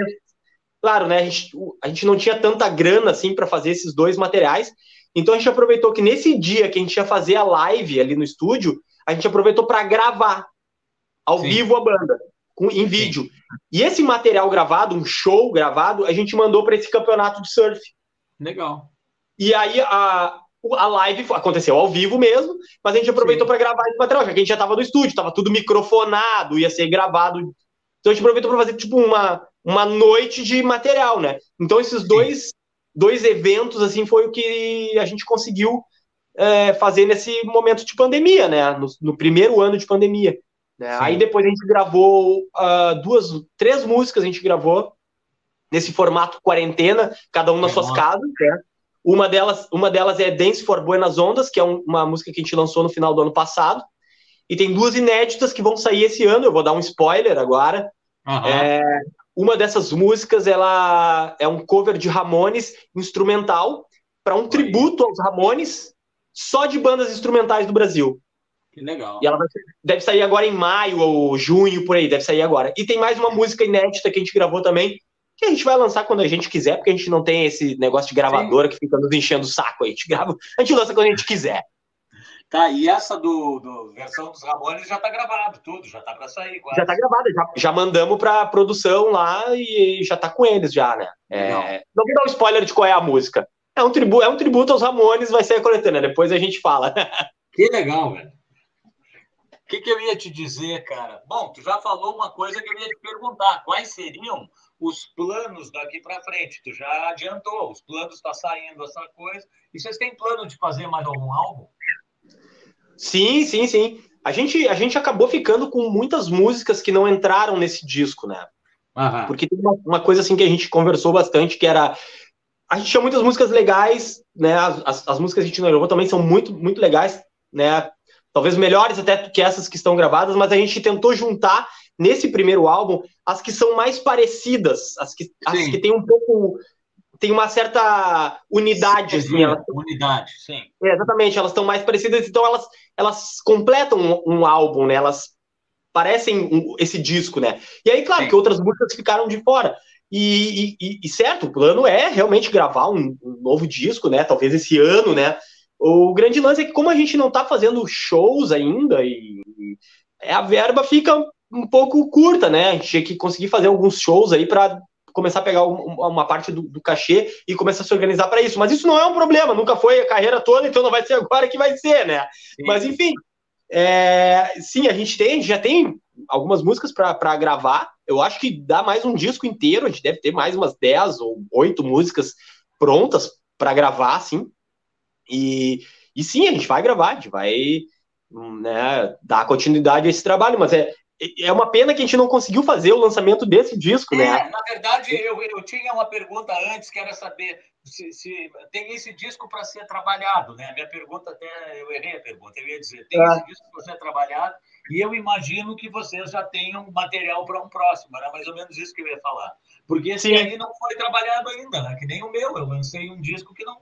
Claro, né? A gente, a gente não tinha tanta grana assim para fazer esses dois materiais, então a gente aproveitou que nesse dia que a gente ia fazer a live ali no estúdio, a gente aproveitou para gravar ao Sim. vivo a banda, com, em vídeo. Sim. E esse material gravado, um show gravado, a gente mandou para esse campeonato de surf. Legal. E aí a, a live aconteceu ao vivo mesmo, mas a gente aproveitou para gravar esse material, já que a gente já estava no estúdio, estava tudo microfonado, ia ser gravado. Então a gente aproveitou para fazer tipo uma, uma noite de material, né? Então esses Sim. dois dois eventos assim foi o que a gente conseguiu é, fazer nesse momento de pandemia, né? No, no primeiro ano de pandemia. Né? Aí depois a gente gravou uh, duas, três músicas a gente gravou nesse formato quarentena, cada um nas suas casas. Né? Uma delas, uma delas é Dance for Buenas Ondas, que é um, uma música que a gente lançou no final do ano passado. E tem duas inéditas que vão sair esse ano. Eu vou dar um spoiler agora. Uhum. É, uma dessas músicas ela é um cover de Ramones instrumental para um tributo aos Ramones só de bandas instrumentais do Brasil. Que legal. E ela vai, deve sair agora em maio ou junho, por aí, deve sair agora. E tem mais uma música inédita que a gente gravou também, que a gente vai lançar quando a gente quiser, porque a gente não tem esse negócio de gravadora Sim. que fica nos enchendo o saco. A gente grava, a gente lança quando a gente quiser. Tá, e essa do, do versão dos Ramones já tá gravado, tudo, já tá para sair. Quase. Já tá gravado, já, já mandamos pra produção lá e já tá com eles já, né? É, não vou dar um spoiler de qual é a música. É um, tribu, é um tributo aos Ramones, vai ser a coletânea, depois a gente fala. Que legal, velho. O que, que eu ia te dizer, cara? Bom, tu já falou uma coisa que eu ia te perguntar. Quais seriam os planos daqui para frente? Tu já adiantou, os planos está saindo essa coisa. E vocês têm plano de fazer mais algum álbum? Sim, sim, sim. a gente, a gente acabou ficando com muitas músicas que não entraram nesse disco, né? Uhum. Porque tem uma, uma, coisa assim que a gente conversou bastante, que era. A gente tinha muitas músicas legais, né? As, as, as músicas que a gente não gravou também são muito, muito legais, né? Talvez melhores até que essas que estão gravadas, mas a gente tentou juntar nesse primeiro álbum as que são mais parecidas, as que, as que tem um pouco tem uma certa unidade. Sim, assim, unidade, sim. É, exatamente, elas estão mais parecidas, então elas, elas completam um, um álbum, né? Elas parecem um, esse disco, né? E aí, claro, sim. que outras músicas ficaram de fora. E, e, e, certo, o plano é realmente gravar um, um, novo disco, né? Talvez esse ano, né? O grande lance é que, como a gente não está fazendo shows ainda, e, e a verba fica um pouco curta, né? A gente tinha que conseguir fazer alguns shows aí para começar a pegar uma parte do, do cachê e começar a se organizar para isso. Mas isso não é um problema, nunca foi a carreira toda, então não vai ser agora que vai ser, né? Sim. Mas enfim, é, sim, a gente tem, já tem algumas músicas para gravar. Eu acho que dá mais um disco inteiro, a gente deve ter mais umas 10 ou 8 músicas prontas para gravar, assim. E, e sim, a gente vai gravar, a gente vai né, dar continuidade a esse trabalho, mas é, é uma pena que a gente não conseguiu fazer o lançamento desse disco, né? é, né? Na verdade, eu, eu tinha uma pergunta antes, que era saber se, se tem esse disco para ser trabalhado, né? Minha pergunta até eu errei a pergunta, eu ia dizer, tem é. esse disco para ser trabalhado, e eu imagino que vocês já tenham material para um próximo, era mais ou menos isso que eu ia falar. Porque esse Sim. aí não foi trabalhado ainda, né? que nem o meu, eu lancei um disco que não.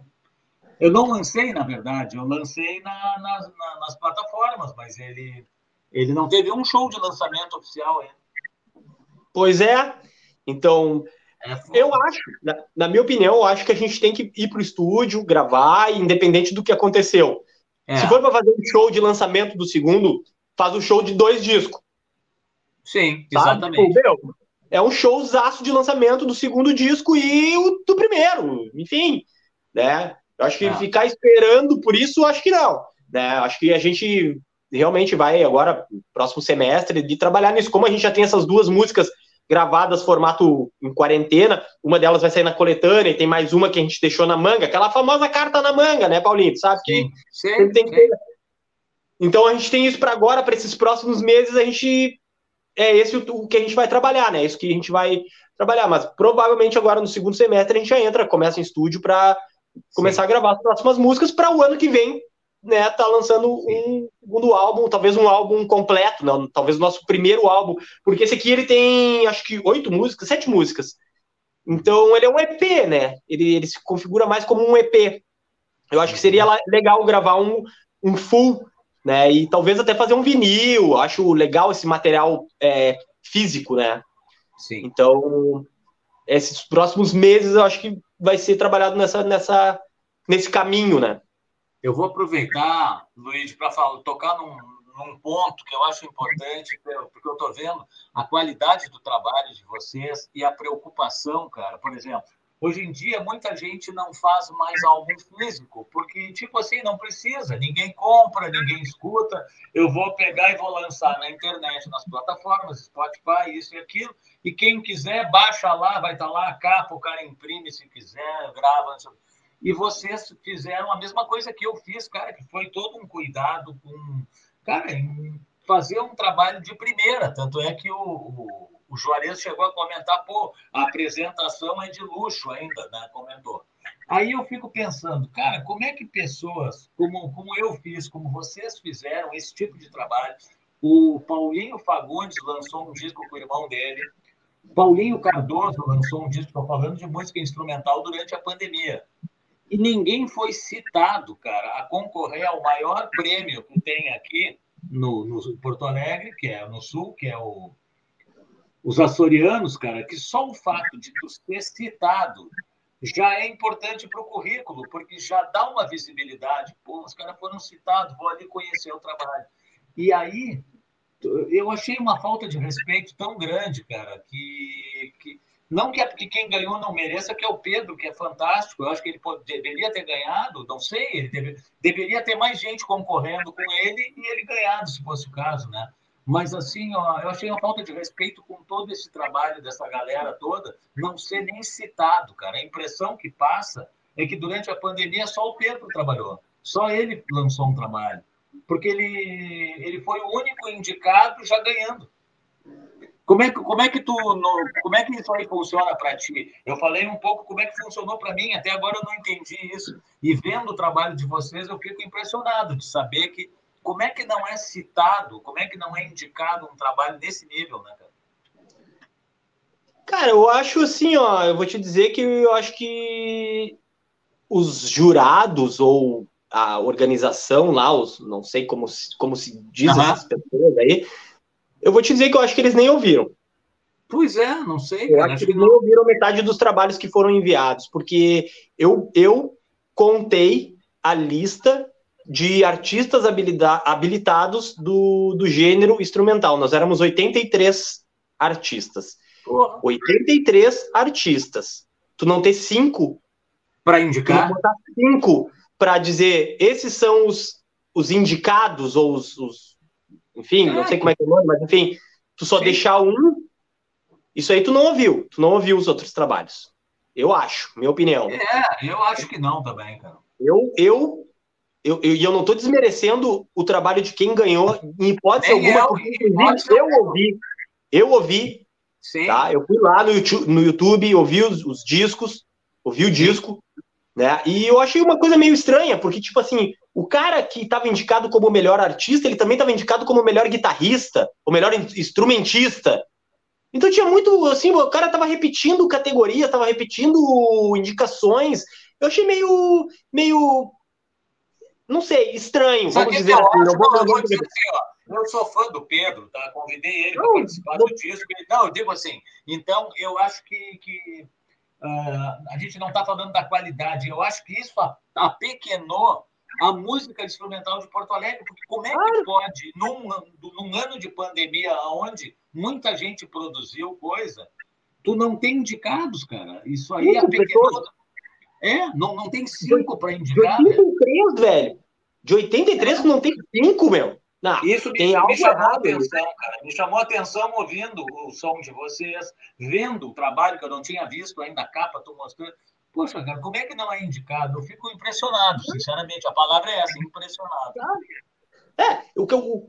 Eu não lancei, na verdade, eu lancei na, nas, na, nas plataformas, mas ele ele não teve um show de lançamento oficial ainda. Pois é. Então, é eu acho, na, na, minha opinião, eu acho que a gente tem que ir para o estúdio, gravar, independente do que aconteceu. É. Se for para fazer um show de lançamento do segundo, faz o um show de dois discos. Sim, exatamente. É um showzaço de lançamento do segundo disco e o do primeiro. Enfim, né? Eu acho que é. ficar esperando por isso, acho que não. Né? Acho que a gente realmente vai agora, próximo semestre, de trabalhar nisso. Como a gente já tem essas duas músicas gravadas formato em quarentena, uma delas vai sair na coletânea e tem mais uma que a gente deixou na manga, aquela famosa carta na manga, né, Paulinho? Sabe que sim, sim, tem que ter. Então a gente tem isso para agora, para esses próximos meses, a gente é esse o, que a gente vai trabalhar, né? É isso que a gente vai trabalhar, mas provavelmente agora no segundo semestre a gente já entra, começa em estúdio para começar a gravar as próximas músicas para o ano que vem né, tá lançando um segundo álbum, talvez um álbum completo, não, talvez o nosso primeiro álbum, porque esse aqui ele tem, acho que oito músicas, sete músicas. Então ele é um EP, né? Ele, ele se configura mais como um EP. Eu acho que seria legal gravar um, um full, né? E talvez até fazer um vinil. Acho legal esse material é, físico, né? Sim. Então, esses próximos meses eu acho que vai ser trabalhado nessa, nessa, nesse caminho, né? Eu vou aproveitar, Luiz, para tocar num, num, ponto que eu acho importante, porque eu estou vendo a qualidade do trabalho de vocês e a preocupação, cara. Por exemplo, hoje em dia muita gente não faz mais álbum físico, porque, tipo assim, não precisa, ninguém compra, ninguém escuta. Eu vou pegar e vou lançar na internet, nas plataformas, Spotify, isso e aquilo, e quem quiser, baixa lá, vai estar tá lá a capa, o cara imprime se quiser, grava. Não sei e vocês fizeram a mesma coisa que eu fiz, cara, que foi todo um cuidado com, cara, em fazer um trabalho de primeira. Tanto é que o, o, o Juarez chegou a comentar, pô, a apresentação é de luxo ainda, né? Comentou. Aí eu fico pensando, cara, como é que pessoas como, como eu fiz, como vocês fizeram esse tipo de trabalho? O Paulinho Fagundes lançou um disco com o irmão dele. Paulinho Cardoso lançou um disco, estou falando de música instrumental durante a pandemia e ninguém foi citado, cara, a concorrer ao maior prêmio que tem aqui no, no Porto Alegre, que é no Sul, que é o, os açorianos, cara, que só o fato de tu ser citado já é importante para o currículo, porque já dá uma visibilidade. Pô, os caras foram citados, vou ali conhecer o trabalho. E aí, eu achei uma falta de respeito tão grande, cara, que, que não que, é que quem ganhou não mereça, que é o Pedro, que é fantástico. Eu acho que ele pode, deveria ter ganhado, não sei, ele deve, deveria ter mais gente concorrendo com ele e ele ganhado, se fosse o caso, né? Mas, assim, ó, eu achei uma falta de respeito com todo esse trabalho dessa galera toda, não ser nem citado, cara. A impressão que passa é que durante a pandemia só o Pedro trabalhou, só ele lançou um trabalho. porque ele, ele foi o único indicado já ganhando. Como é que, como é que tu como é que isso aí funciona para ti? Eu falei um pouco como é que funcionou para mim, até agora eu não entendi isso. E vendo o trabalho de vocês, eu fico impressionado de saber que como é que não é citado, como é que não é indicado um trabalho desse nível, né, cara? Cara, eu acho assim, ó, eu vou te dizer que eu acho que os jurados ou a organização lá, os, não sei como, como se diz uhum. essas pessoas aí, eu vou te dizer que eu acho que eles nem ouviram. Pois é, não sei. Eu acho que eles nem ouviram metade dos trabalhos que foram enviados, porque eu, eu contei a lista de artistas habilitados do, do gênero instrumental. Nós éramos 83 artistas. Porra. 83 artistas. Tu não ter cinco para indicar? cinco para dizer esses são os, os indicados ou os, os enfim, é. não sei como é que é o nome, mas enfim, tu só Sim. deixar um, isso aí tu não ouviu, tu não ouviu os outros trabalhos. Eu acho, minha opinião. É, eu acho que não também, cara. Eu, eu, eu, eu, eu não estou desmerecendo o trabalho de quem ganhou, em hipótese Nem alguma, eu, eu ouvi, eu ouvi, Sim. tá? Eu fui lá no YouTube, no YouTube ouvi os, os discos, ouvi o disco, né? E eu achei uma coisa meio estranha, porque, tipo assim, o cara que estava indicado como o melhor artista, ele também estava indicado como o melhor guitarrista, o melhor instrumentista. Então tinha muito, assim, o cara estava repetindo categoria, estava repetindo indicações. Eu achei meio, meio, não sei, estranho, vamos dizer assim. Eu, vou, vou dizer assim ó, eu sou fã do Pedro, tá? Convidei ele para participar do disco. Não, eu digo assim, então eu acho que, que Uh, a gente não está falando da qualidade. Eu acho que isso apequenou a música instrumental de Porto Alegre, porque como é que pode, num, num ano de pandemia, onde muita gente produziu coisa, tu não tem indicados, cara? Isso aí cinco apequenou. É, não, não tem cinco para indicar. De 83, velho. De 83 é. não tem cinco, meu. Não, Isso me, me chamou a atenção, cara. Me chamou a atenção ouvindo o som de vocês, vendo o trabalho que eu não tinha visto ainda, a capa, estou mostrando. Poxa, cara, como é que não é indicado? Eu fico impressionado, sinceramente. A palavra é essa, impressionado. É,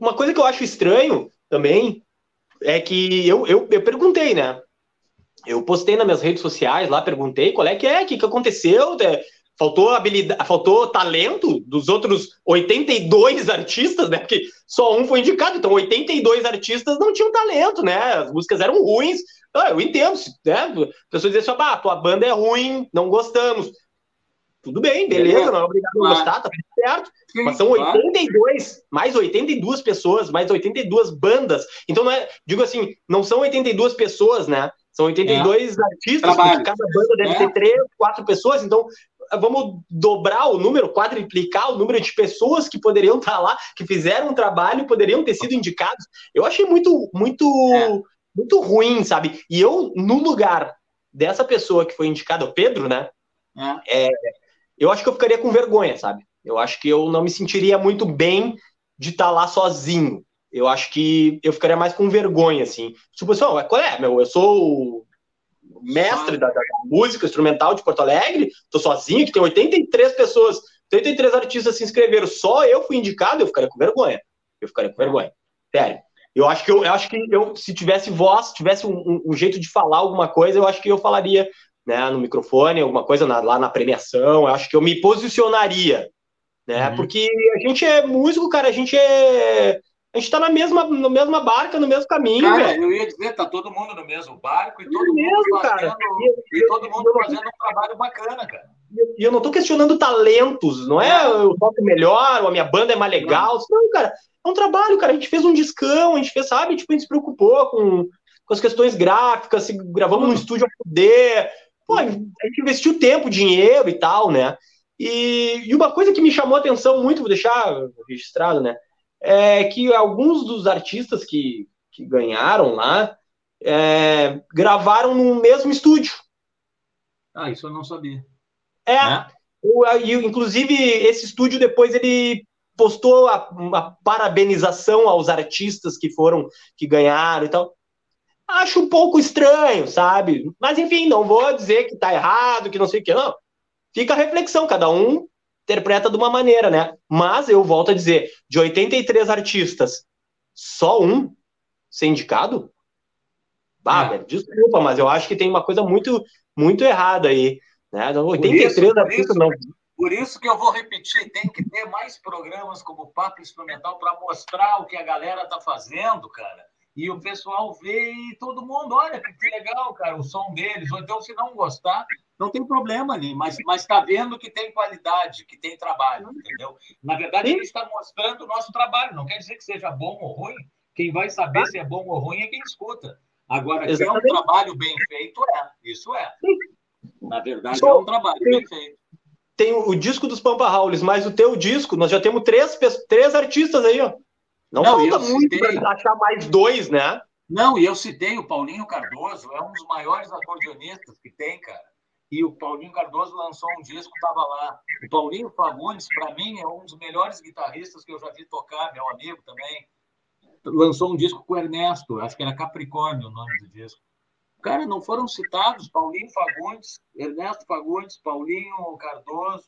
uma coisa que eu acho estranho também é que eu, eu, eu perguntei, né? Eu postei nas minhas redes sociais lá, perguntei qual é que é, o que, que aconteceu. É, faltou habilidade, faltou talento dos outros 82 artistas, né? Porque só um foi indicado, então 82 artistas não tinham talento, né? As músicas eram ruins. Ah, eu entendo, né? Pessoas dizem assim, ah, tua banda é ruim, não gostamos. Tudo bem, beleza, é, não é obrigado a gostar, tá tudo certo. Sim, Mas são 82, mais 82 pessoas, mais 82 bandas. Então, não é, digo assim, não são 82 pessoas, né? São 82 é. artistas, cada banda deve é. ter três, quatro pessoas, então vamos dobrar o número, quadriplicar o número de pessoas que poderiam estar lá, que fizeram um trabalho, poderiam ter sido indicados. Eu achei muito, muito, é. Muito ruim, sabe? E eu, no lugar dessa pessoa que foi indicada, o Pedro, né? É. É, eu acho que eu ficaria com vergonha, sabe? Eu acho que eu não me sentiria muito bem de estar lá sozinho. Eu acho que eu ficaria mais com vergonha, assim. Tipo assim, oh, qual é, meu? Eu sou mestre da, da, música instrumental de Porto Alegre, tô sozinho, que tem 83 pessoas, 83 artistas se inscreveram, só eu fui indicado, eu ficaria com vergonha. Eu ficaria com vergonha. Sério. Eu acho que eu, eu acho que eu, se tivesse voz, tivesse um, um, um, jeito de falar alguma coisa, eu acho que eu falaria, né, no microfone, alguma coisa na, lá na premiação, eu acho que eu me posicionaria, né? Uhum. Porque a gente é músico, cara, a gente é a gente está na mesma, na mesma barca, no mesmo caminho. Cara, velho. eu ia dizer, tá todo mundo no mesmo barco e todo é mesmo, mundo fazendo, cara. e todo mundo fazendo um trabalho bacana, cara. E eu não estou questionando talentos, não é, é eu toco melhor, ou a minha banda é mais legal. Não. não, cara, é um trabalho, cara. A gente fez um discão, a gente fez, sabe, tipo, a gente se preocupou com, com as questões gráficas, se gravamos no estúdio a poder. Pô, a gente investiu tempo, dinheiro e tal, né? E, e uma coisa que me chamou a atenção muito, vou deixar registrado, né? é que alguns dos artistas que, que ganharam lá é, gravaram no mesmo estúdio. Ah, isso eu não sabia. É. Né? O, inclusive, esse estúdio depois ele postou a, a, parabenização aos artistas que foram, que ganharam e tal. Acho um pouco estranho, sabe? Mas enfim, não vou dizer que tá errado, que não sei o que, não. Fica a reflexão, cada um interpreta de uma maneira, né? Mas eu volto a dizer, de 83 artistas, só um ser indicado? Bah, é. desculpa, mas eu acho que tem uma coisa muito, muito errada aí. Né? 83 por isso, artistas isso, não. Por isso que eu vou repetir, tem que ter mais programas como Papo Instrumental para mostrar o que a galera tá fazendo, cara. E o pessoal vê e todo mundo, olha que legal, cara, o som deles. Ou então, se não gostar, não tem problema ali, mas está vendo que tem qualidade, que tem trabalho, entendeu? Na verdade, ele está mostrando o nosso trabalho, não quer dizer que seja bom ou ruim. Quem vai saber se é bom ou ruim é quem escuta. Agora, que é um trabalho bem feito, é. Isso é. Na verdade, é um trabalho bem feito. Tem o, disco dos Pampa Howlis, mas o teu disco, nós já temos três, três artistas aí, ó. Não, não falta muito citei... para achar mais dois, né? Não, e eu citei o Paulinho Cardoso, é um dos maiores acordeonistas que tem, cara e o Paulinho Cardoso lançou um disco, estava lá. O Paulinho Fagundes, para mim, é um dos melhores guitarristas que eu já vi tocar, meu amigo também. Lançou um disco com o Ernesto, acho que era Capricórnio o nome do disco. Cara, não foram citados Paulinho Fagundes, Ernesto Fagundes, Paulinho Cardoso.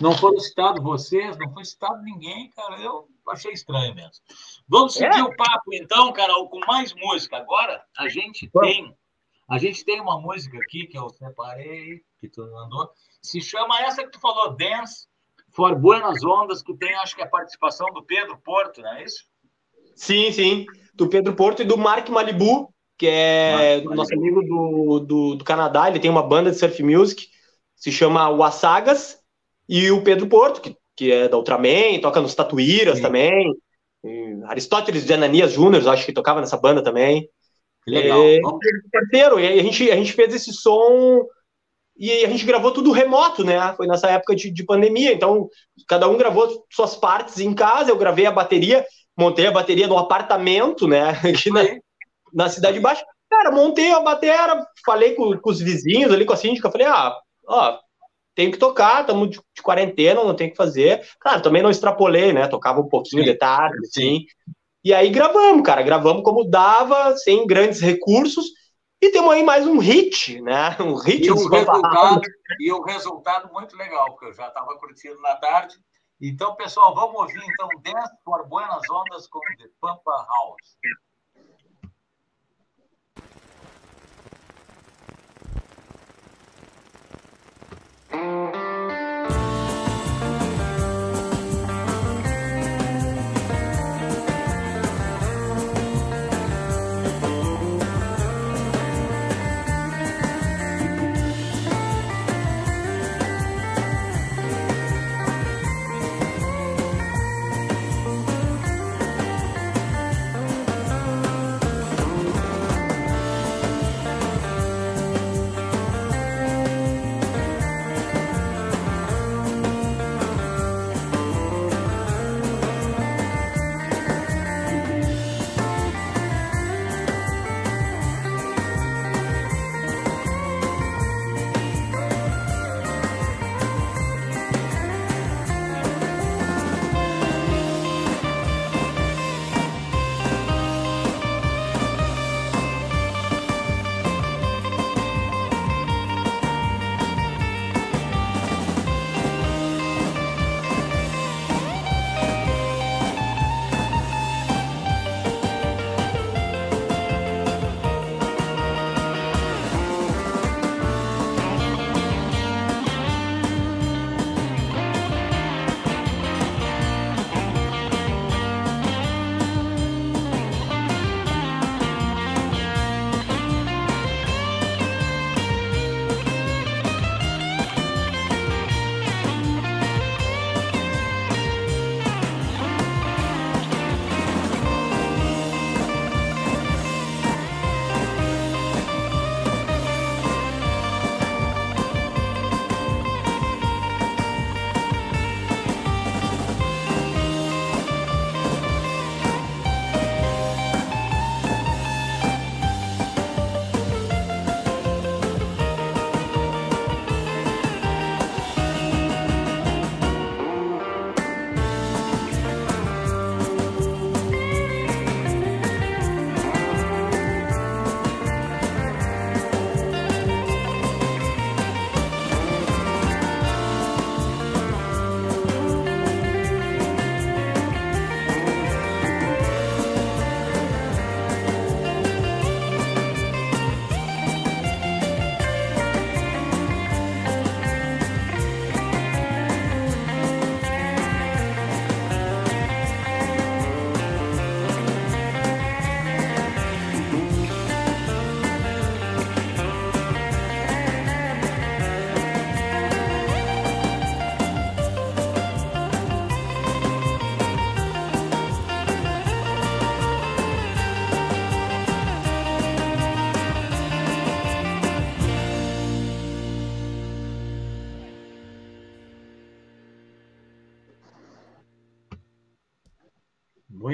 Não foram citados vocês, não foi citado ninguém, cara. Eu achei estranho mesmo. Vamos seguir é. o papo, então, Carol, com mais música. Agora a gente tem a gente tem uma música aqui que eu separei, que tu mandou, se chama essa que tu falou, Dance for Buenas Ondas, que tem, acho que a participação do Pedro Porto, não é isso? Sim, sim, do Pedro Porto e do Mark Malibu, que é nosso amigo do, do, do, Canadá, ele tem uma banda de surf music, se chama Wasagas, e o Pedro Porto, que, que é da Ultraman, toca nos Tatuíras sim. também, Aristóteles de Ananias Júnior, acho que tocava nessa banda também. Que legal. É, parceiro, e a gente, a gente fez esse som e a gente gravou tudo remoto, né? Foi nessa época de, de pandemia, então cada um gravou suas partes em casa, eu gravei a bateria, montei a bateria no apartamento, né? Aqui na, na Cidade Baixa. Cara, montei a bateria, falei com, com, os vizinhos ali, com a síndica, falei, ah, ó, tenho que tocar, estamos de, de, quarentena, não tem que fazer. Claro, também não extrapolei, né? Tocava um pouquinho Sim. de tarde, assim. E aí gravamos, cara, gravamos como dava, sem grandes recursos, e temos aí mais um hit, né? Um hit e, o resultado, e o resultado muito legal, porque eu já estava curtindo na tarde. Então, pessoal, vamos ouvir então Dance por Buenas Ondas com The Pampa House. Mm-hmm.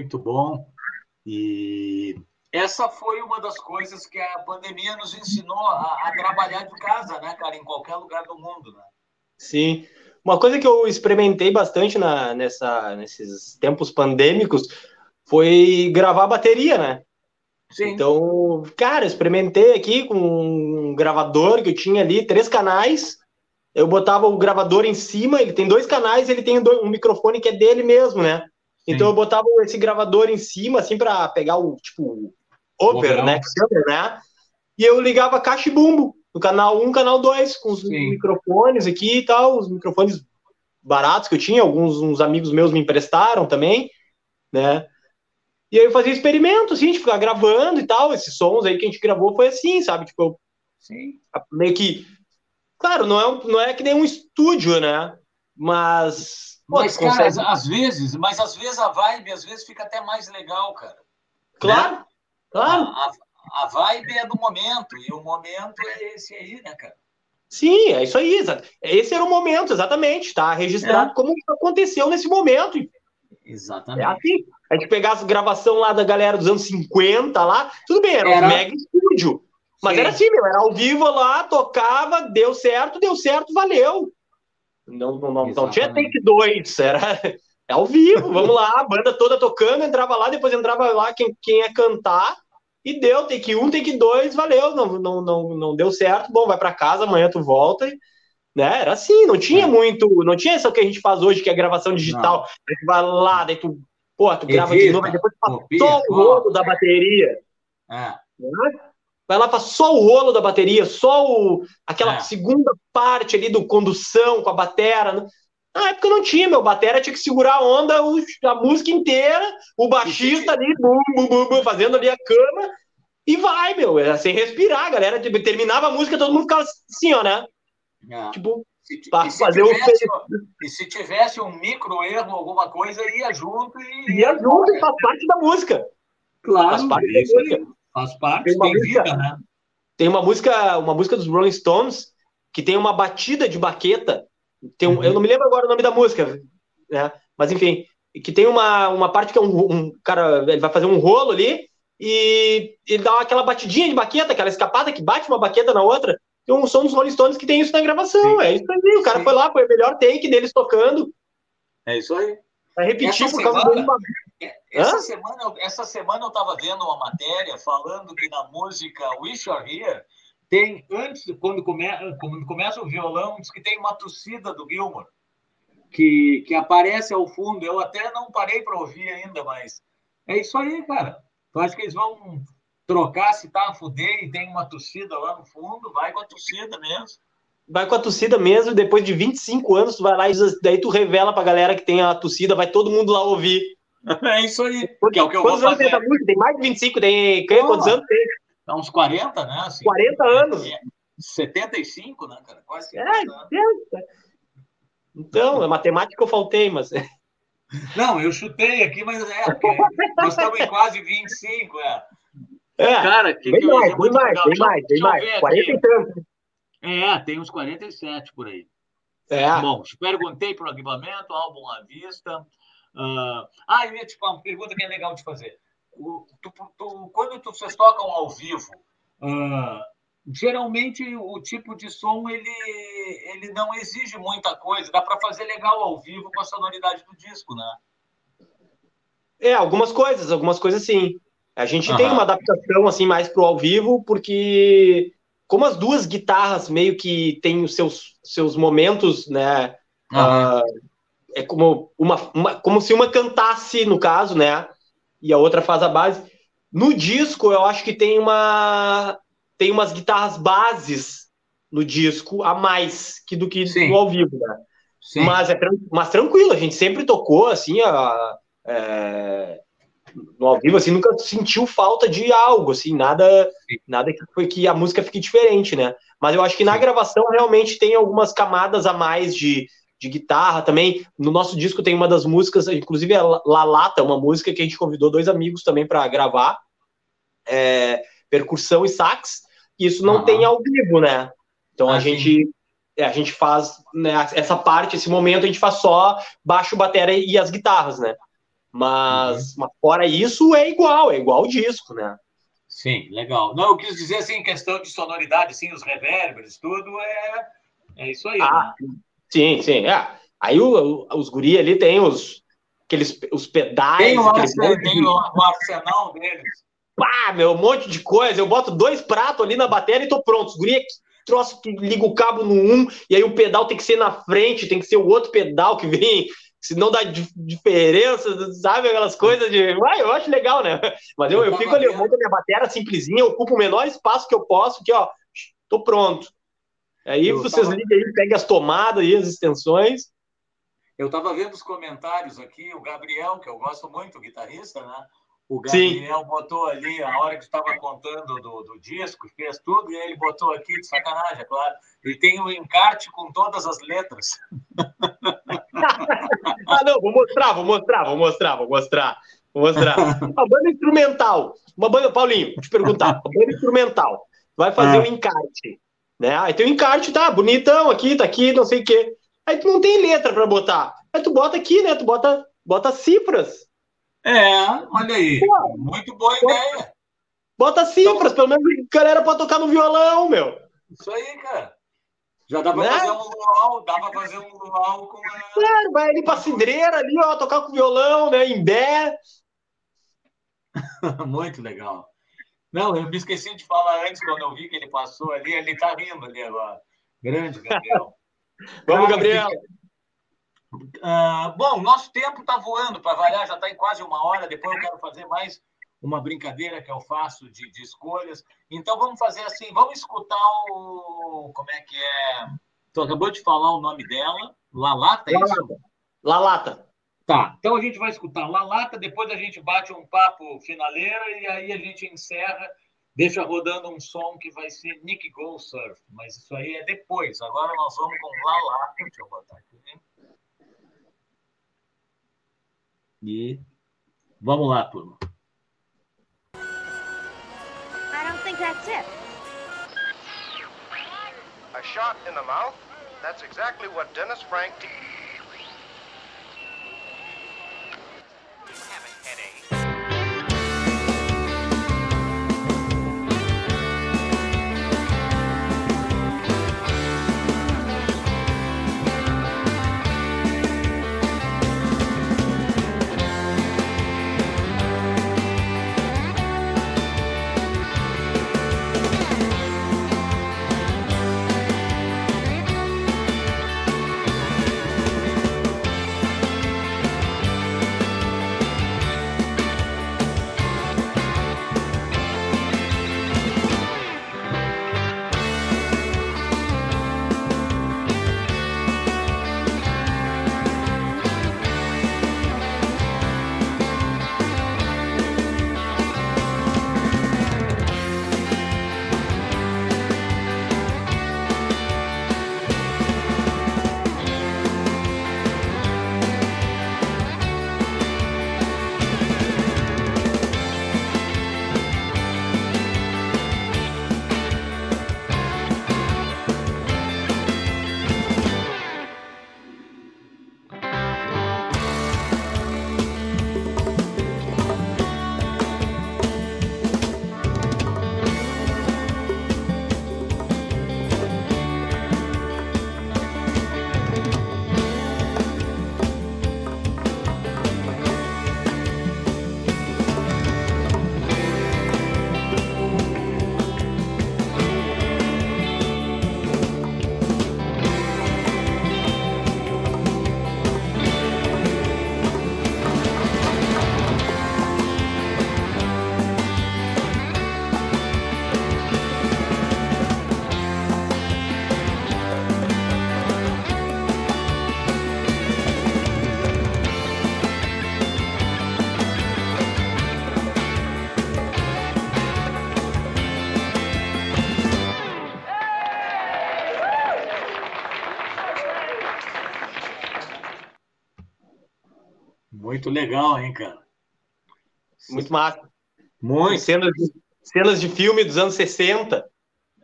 Muito bom. E essa foi uma das coisas que a pandemia nos ensinou a, a, trabalhar de casa, né, cara, em qualquer lugar do mundo, né? Sim. Uma coisa que eu experimentei bastante na, nessa, nesses tempos pandêmicos foi gravar bateria, né? Sim. Então, cara, experimentei aqui com um gravador que eu tinha ali, três canais. Eu botava o gravador em cima, ele tem dois canais, ele tem um microfone que é dele mesmo, né? Sim. Então eu botava esse gravador em cima, assim, para pegar o, tipo, over, né? né? E eu ligava caixa e bumbo no canal 1, canal 2, com os Sim. microfones aqui e tal, os microfones baratos que eu tinha, alguns uns amigos meus me emprestaram também, né? E aí eu fazia experimento, assim, de ficar gravando e tal. Esses sons aí que a gente gravou foi assim, sabe? Tipo, eu, Sim. meio que. Claro, não é, não é que nem um estúdio, né? Mas. Pô, mas, cara, consegue... às vezes, mas às vezes a vibe, às vezes fica até mais legal, cara. Claro, né? claro. A, a, a vibe é do momento, e o momento é esse aí, né, cara? Sim, é isso aí. Esse era o momento, exatamente. Tá registrado é. como aconteceu nesse momento. Exatamente. É assim. A gente pegasse gravação lá da galera dos anos 50 lá, tudo bem, era, era... um mega estúdio. Mas Sim. era assim, meu, era ao vivo lá, tocava, deu certo, deu certo, valeu. Não, não, não, não tinha take dois, era é ao vivo, vamos lá, a banda toda tocando, entrava lá, depois entrava lá quem, quem ia cantar, e deu, take um, take dois, valeu, não, não, não, não deu certo, bom, vai para casa, amanhã tu volta, né? Era assim, não tinha é. muito, não tinha isso que a gente faz hoje, que é gravação digital, a gente vai lá, daí tu Pô, tu grava de novo, depois faz só o rolo da bateria. É. Vai lá, faz só o rolo da bateria, só o, aquela é. segunda parte ali do condução com a batera. Né? Na época não tinha, meu. Batera tinha que segurar a onda a música inteira, o baixista ali, bum, bum, bum, bum, fazendo ali a cama, e vai, meu. Era sem respirar, galera. Tipo, terminava a música, todo mundo ficava assim, ó, né? É. Tipo, para fazer tivesse, o E se tivesse um micro erro, alguma coisa, ia junto e. Ia junto e faz parte da música. Claro, faz parte da música. Faz parte, tem, tem música, vida, né? Tem uma música, uma música dos Rolling Stones que tem uma batida de baqueta. Tem um, uhum. Eu não me lembro agora o nome da música, né? Mas enfim, que tem uma, uma parte que é um, um cara, ele vai fazer um rolo ali e ele dá aquela batidinha de baqueta, aquela escapada que bate uma baqueta na outra. Tem um som dos Rolling Stones que tem isso na gravação. Sim. É isso aí. O cara Sim. foi lá, foi o melhor take deles tocando. É isso aí. Vai repetir essa por causa semana, é, essa semana, essa semana eu estava vendo uma matéria falando que na música Wish You're Here tem, antes, quando, come, quando começa o violão, diz que tem uma tossida do Gilmore que, que aparece ao fundo. Eu até não parei para ouvir ainda, mas é isso aí, cara. Eu acho que eles vão trocar se tá a fuder e tem uma torcida lá no fundo, vai com a torcida mesmo. Vai com a torcida mesmo, depois de 25 anos, tu vai lá e daí tu revela pra galera que tem a torcida, vai todo mundo lá ouvir. É isso aí. Porque é o que eu quantos vou anos fazer. tem essa Tem mais de 25, tem quantos anos tem? Tá uns 40, né? Assim, 40 anos. É, 75, né, cara? Quase 50 é, anos. Então, é matemática que eu faltei, mas. Não, eu chutei aqui, mas é, nós estamos em quase 25, é. É, cara, que, bem que mais, bem mais, legal. bem mais, bem mais. 40 e tanto. É, tem uns 47 por aí. É. Bom, te perguntei para o equipamento, álbum à vista. Uh... Ah, eu ia te falar uma pergunta que é legal de fazer. O, tu, tu, quando tu, vocês tocam ao vivo, uh, geralmente o tipo de som ele, ele não exige muita coisa. Dá para fazer legal ao vivo com a sonoridade do disco, né? É, algumas coisas, algumas coisas sim. A gente uhum. tem uma adaptação assim mais pro ao vivo, porque como as duas guitarras meio que têm os seus, seus momentos, né? Uhum. Uh, é como, uma, uma, como se uma cantasse, no caso, né? E a outra faz a base. No disco, eu acho que tem uma tem umas guitarras bases no disco a mais que do que Sim. no ao vivo, né? Sim. Mas é mas tranquilo, a gente sempre tocou assim a, é, no ao vivo, assim, nunca sentiu falta de algo, assim, nada, nada que foi que a música fique diferente, né? Mas eu acho que na gravação realmente tem algumas camadas a mais de, de guitarra também. No nosso disco tem uma das músicas, inclusive a La Lata, uma música que a gente convidou dois amigos também para gravar, é, percussão e sax. Isso não tem ao vivo, né? Então ah, a gente é, a gente faz né, essa parte, esse momento a gente faz só baixo, bateria e as guitarras, né? Mas, uhum. mas fora isso, é igual, é igual o disco, né? Sim, legal. Não, eu quis dizer assim, questão de sonoridade, assim, os reverbers, tudo é, é isso aí. Ah, né? Sim, sim. É. Aí o, os guri ali tem os, aqueles, os pedais. Tem o, arsenal, tem o, o arsenal deles. Pá, meu, um monte de coisa. Eu boto dois pratos ali na bateria e tô pronto. Os guri troço que liga o cabo no um, e aí o pedal tem que ser na frente, tem que ser o outro pedal que vem se não dá diferença, sabe? Aquelas coisas de. Uai, eu acho legal, né? Mas eu, eu fico ali, eu monto a minha bateria simplesinha, eu ocupo o menor espaço que eu posso, que, ó, tô pronto. Aí eu vocês tava... ligam aí, peguem as tomadas e as extensões. Eu estava vendo os comentários aqui, o Gabriel, que eu gosto muito, o guitarrista, né? O Gabriel Sim. botou ali, a hora que estava contando do, do disco, fez tudo, e ele botou aqui, de sacanagem, é claro. Ele tem o um encarte com todas as letras. ah, não, vou mostrar, vou mostrar, vou mostrar, vou mostrar. Vou mostrar. Uma banda instrumental. Uma banda, Paulinho, te perguntar. Uma banda instrumental. Vai fazer ah. um encarte. Né? Aí tem o um encarte, tá? Bonitão aqui, tá aqui, não sei o quê. Aí tu não tem letra para botar. Aí tu bota aqui, né? Tu bota, bota cifras. É, olha aí. Pô, Muito boa bota, ideia. Bota cifras, então, pelo menos a galera pode tocar no violão, meu. Isso aí, cara. Já dá pra né? fazer um luau, dá pra fazer um luau com a... Claro, vai ali pra cidreira ali, ó, tocar com violão, né, em bé. Muito legal. Não, eu me esqueci de falar antes, quando eu vi que ele passou ali, ele tá rindo ali agora. Grande, Gabriel. Vamos, Gabriel. Uh, bom, nosso tempo está voando, para variar, já está em quase uma hora. Depois eu quero fazer mais uma brincadeira que eu faço de, de, escolhas. Então vamos fazer assim, vamos escutar o. Como é que é? Tu acabou de falar o nome dela, Lalata, é isso? Lalata. Tá, então a gente vai escutar Lalata, depois a gente bate um papo finaleira e aí a gente encerra, deixa rodando um som que vai ser Nick Go Surf, mas isso aí é depois. Agora nós vamos com Lalata, deixa eu botar aqui. E vamos lá, turma. I don't think that's it. A shot in the mouth? That's exactly what Dennis Frank did. Muito legal, hein, cara? Muito massa. Muito. Cenas de, cenas de filme dos anos 60.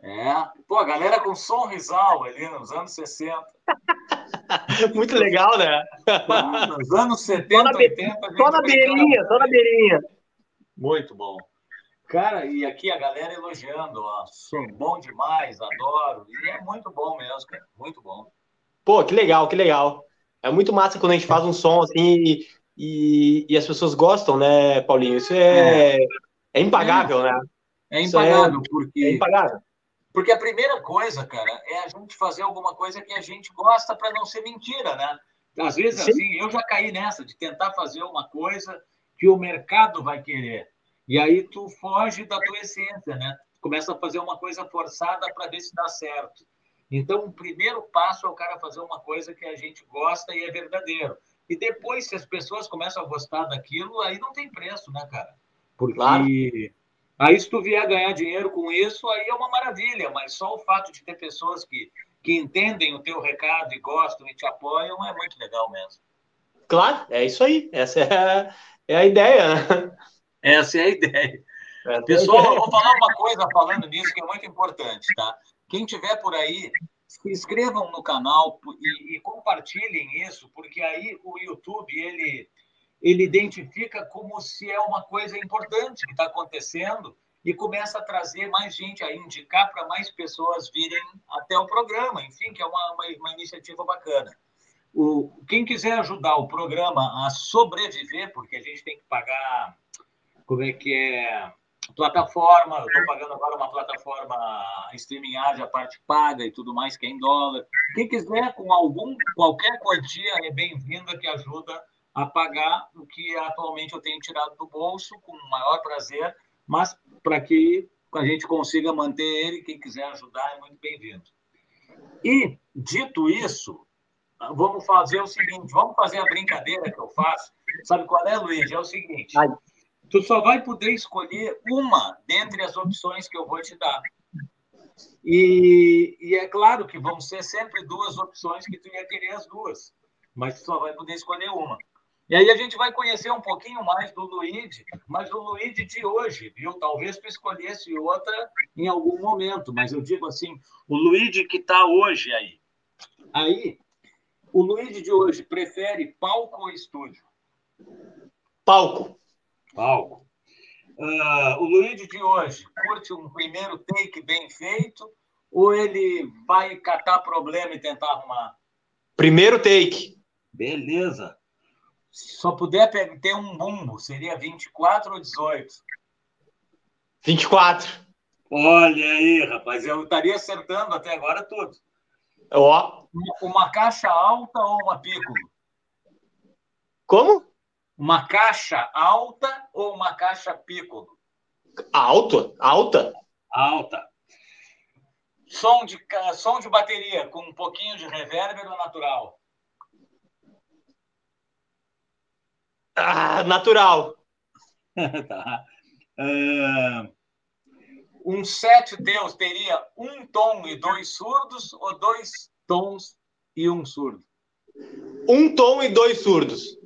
É. Pô, a galera com som risal ali nos anos 60. Muito legal, né? Nos anos 70, Só 80. Só na beirinha, só na beirinha. Muito bom. Cara, e aqui a galera elogiando, ó, sou bom demais, adoro. E é muito bom mesmo, cara, muito bom. Pô, que legal, que legal. É muito massa quando a gente faz um som assim e, e, e as pessoas gostam, né, Paulinho? Isso é, é, é impagável, é. né? É impagável, é, porque. É impagável. Porque a primeira coisa, cara, é a gente fazer alguma coisa que a gente gosta para não ser mentira, né? Às vezes, Sim. assim, eu já caí nessa de tentar fazer uma coisa que o mercado vai querer. E aí tu foge da tua essência, né? Começa a fazer uma coisa forçada para ver se dá certo. Então, o primeiro passo é o cara fazer uma coisa que a gente gosta e é verdadeiro. E depois, se as pessoas começam a gostar daquilo, aí não tem preço, né, cara? Porque claro. aí, se tu vier ganhar dinheiro com isso, aí é uma maravilha. Mas só o fato de ter pessoas que, que entendem o teu recado e gostam e te apoiam é muito legal mesmo. Claro, é isso aí. Essa é a, é a ideia, né? Essa é a ideia. É Pessoal, eu vou falar uma coisa falando nisso que é muito importante, tá? Quem tiver por aí, se inscrevam no canal e, e, compartilhem isso, porque aí o YouTube ele ele identifica como se é uma coisa importante que está acontecendo e começa a trazer mais gente, a indicar para mais pessoas virem até o programa, enfim, que é uma, uma, uma iniciativa bacana. O, quem quiser ajudar o programa a sobreviver, porque a gente tem que pagar como é que é plataforma, eu estou pagando agora uma plataforma streaming a parte paga e tudo mais, que é em dólar. Quem quiser, com algum, qualquer quantia, é bem-vinda que ajuda a pagar o que atualmente eu tenho tirado do bolso, com o maior prazer, mas para que a gente consiga manter ele, quem quiser ajudar é muito bem-vindo. E, dito isso, vamos fazer o seguinte, vamos fazer a brincadeira que eu faço. Sabe qual é, Luiz? É o seguinte, tu só vai poder escolher uma dentre as opções que eu vou te dar. E, e, é claro que vão ser sempre duas opções que tu ia querer as duas, mas tu só vai poder escolher uma. E aí a gente vai conhecer um pouquinho mais do Luigi, mas o Luigi de hoje, viu? Talvez tu escolhesse outra em algum momento, mas eu digo assim, o Luigi que está hoje aí. Aí, o Luigi de hoje prefere palco ou estúdio? Palco palco. Uh, o Luigi de hoje curte um primeiro take bem feito ou ele vai catar problema e tentar arrumar? Primeiro take. Beleza. Só puder ter um bumbo, seria 24 ou 18? 24. Olha aí, rapaz, eu estaria acertando até agora tudo. Ó. Uma caixa alta ou uma piccolo? Como? Uma caixa alta ou uma caixa piccolo? Alta, alta. Alta. Som de, som de bateria com um pouquinho de reverb ou natural? Ah, natural. tá. Uh, um set Deus teria um tom e dois surdos ou dois tons e um surdo? Um tom e dois surdos.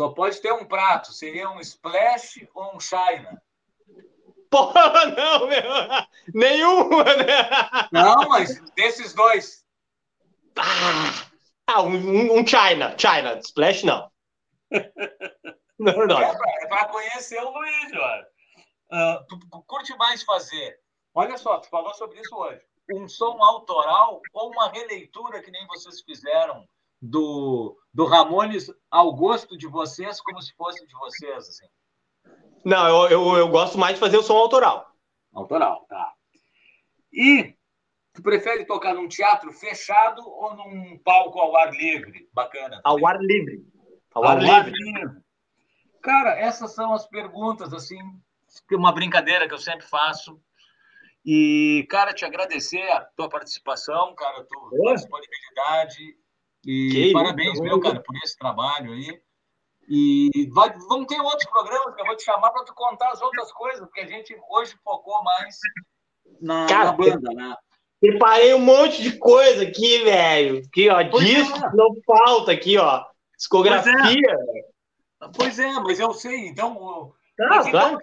Só pode ter um prato. Seria um splash ou um china? Porra, não, meu. Nenhuma, né? Não, mas desses dois. Ah, um, um China. China. Splash, não. Não, não. É para é pra conhecer o Luiz, olha. Uh, tu, tu curte mais fazer. Olha só, tu falou sobre isso hoje. Um som autoral ou uma releitura que nem vocês fizeram do, do Ramones ao gosto de vocês, como se fosse de vocês, assim? Não, eu, eu, eu gosto mais de fazer o som autoral. Autoral, tá. E tu prefere tocar num teatro fechado ou num palco ao ar livre? Bacana. Ao ar livre. Ao, ao ar, livre. livre. Cara, essas são as perguntas, assim, uma brincadeira que eu sempre faço. E, cara, te agradecer a tua participação, cara, a tua disponibilidade e que parabéns, isso, meu, cara, por esse trabalho aí. E vai, vão ter outros programas que eu vou te chamar para tu contar as outras coisas, porque a gente hoje focou mais na, cara, na banda, né? Preparei um monte de coisa aqui, velho. Aqui, ó, pois disco é. não falta aqui, ó. Discografia. Pois é, pois é mas eu sei, então. Ah, mas, então,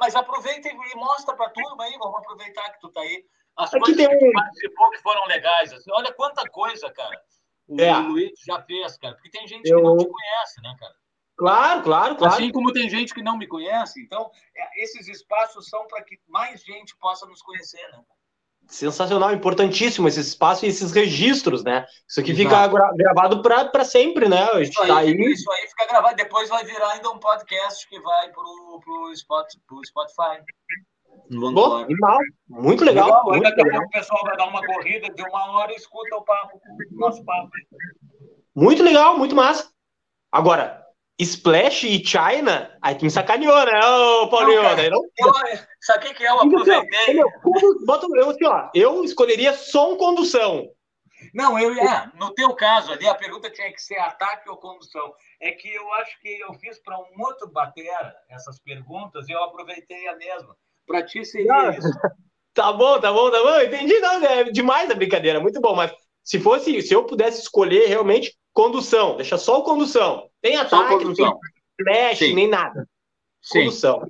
mas aproveita e mostra para turma aí, vamos aproveitar que tu tá aí. As Aqui coisas tem... que participou que foram legais. Assim, olha quanta coisa, cara. O é. Luiz já fez, cara. Porque tem gente eu... que não te conhece, né, cara? Claro, claro, claro. Assim como tem gente que não me conhece. Então, é, esses espaços são para que mais gente possa nos conhecer, né? Sensacional, importantíssimo esse espaço e esses registros, né? Isso aqui Exato. fica gra gravado para sempre, né? Isso, tá aí, aí... isso aí fica gravado, depois vai virar ainda um podcast que vai pro, pro, pro Spotify. Bom, muito legal. legal. Muito legal. legal. O pessoal vai dar uma corrida de uma hora e escuta o papo, o nosso papo. Muito legal, muito massa. Agora, Splash e China, aí tu me sacaneou, né, ô Paulinho? Não, não... Eu, sabe o que é? Eu aproveitei. Eu, bota, eu, assim, ó, eu escolheria som condução. Não, eu é, no teu caso ali, a pergunta tinha que ser ataque ou condução. É que eu acho que eu fiz para um outro batera essas perguntas e eu aproveitei a mesma. Para ti seria isso. Tá bom, tá bom, tá bom. Entendi, não, é demais a brincadeira, muito bom. Mas se fosse, se eu pudesse escolher realmente condução, deixa só o condução. Tem ataque, não tem flash, Sim. nem nada. Sim. Condução.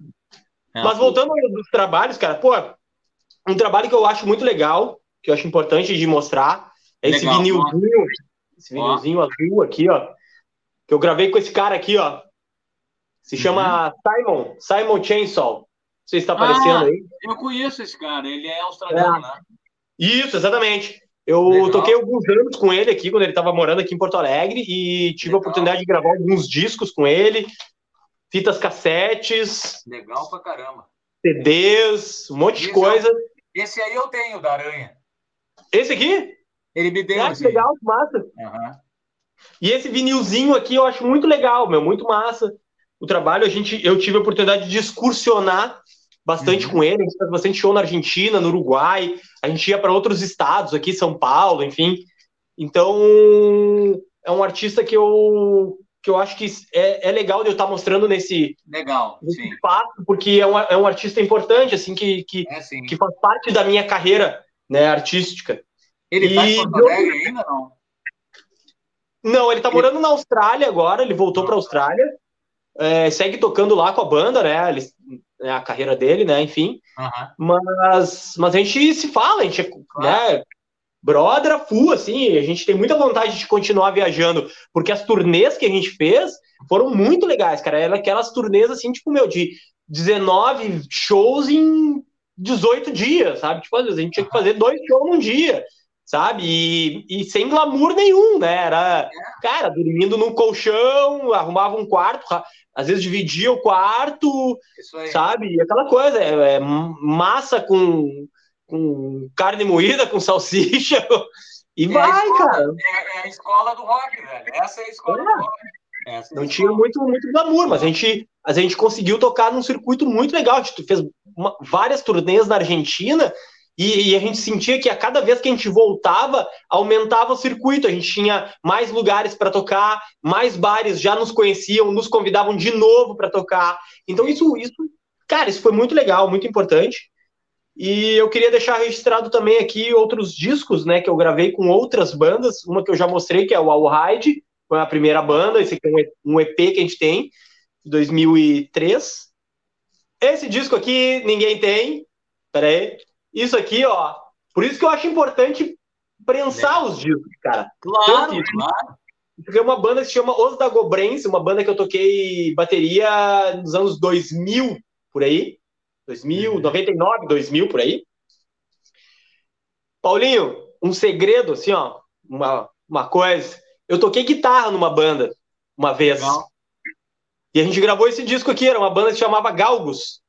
É, Mas voltando aos trabalhos, cara, pô, um trabalho que eu acho muito legal, que eu acho importante de mostrar, é esse legal, vinilzinho, esse vinilzinho azul aqui, ó, que eu gravei com esse cara aqui, ó. Se chama uhum. Simon, Simon Chainsaw. Se está aparecendo ah, aí. Eu conheço esse cara, ele é australiano, é. né? Isso, exatamente. Eu Legal. toquei alguns anos com ele aqui, quando ele estava morando aqui em Porto Alegre, e tive Legal. a oportunidade de gravar alguns discos com ele, fitas cassetes. Legal pra caramba. CDs, um monte de coisa. esse aí eu tenho, da Aranha. Esse aqui? Ele me deu. Ah, que legal, massa. Uhum. E esse vinilzinho aqui eu acho muito legal, meu, muito massa. O trabalho, a gente, eu tive a oportunidade de excursionar bastante uhum. com ele, a gente faz bastante show na Argentina, no Uruguai, a gente ia para outros estados, aqui São Paulo, enfim. Então, é um artista que eu que eu acho que é, é legal de eu estar tá mostrando nesse, legal, nesse espaço, porque é um, é um artista importante, assim, que, que, é, que faz parte da minha carreira né, artística. Ele está em Porto Alegre ainda, não? Não, ele está morando na Austrália agora, ele voltou para a Austrália, é, segue tocando lá com a banda, né? Ele, né, a carreira dele, né? Enfim. Uhum. Mas, mas a gente se fala, a gente é, claro. né? Brother full, assim, a gente tem muita vontade de continuar viajando, porque as turnês que a gente fez foram muito legais, cara. Eram aquelas turnês, assim, tipo, meu, de 19 shows em 18 dias, sabe? Tipo, às vezes a gente tinha que fazer dois shows num dia, sabe? E, e sem glamour nenhum, né? Era, é. cara, dormindo num colchão, arrumava um quarto, às vezes dividia o quarto, sabe? E aquela coisa, é, é, massa com, com carne moída, com salsicha, e é vai, escola, cara. É, é, a escola do rock, velho. Essa é a escola é. do rock. Essa não tinha muito, muito glamour, mas a gente, a gente conseguiu tocar num circuito muito legal. A gente fez uma, várias turnês na Argentina e, e, a gente sentia que a cada vez que a gente voltava, aumentava o circuito. A gente tinha mais lugares para tocar, mais bares já nos conheciam, nos convidavam de novo para tocar. Então, isso, isso, cara, isso foi muito legal, muito importante. E eu queria deixar registrado também aqui outros discos, né, que eu gravei com outras bandas. Uma que eu já mostrei, que é o All Ride, foi a primeira banda. Esse aqui é um EP que a gente tem, de 2003. Esse disco aqui ninguém tem. Peraí. Isso aqui, ó. Por isso que eu acho importante prensar os discos, cara. Claro, claro. Porque é uma banda que se chama Os Dagobrense, uma banda que eu toquei bateria nos anos 2000, por aí. 2000, uhum. 99, 2000, por aí. Paulinho, um segredo, assim, ó, uma, uma coisa. Eu toquei guitarra numa banda, uma vez. Legal. E a gente gravou esse disco aqui, era uma banda que se chamava Galgos.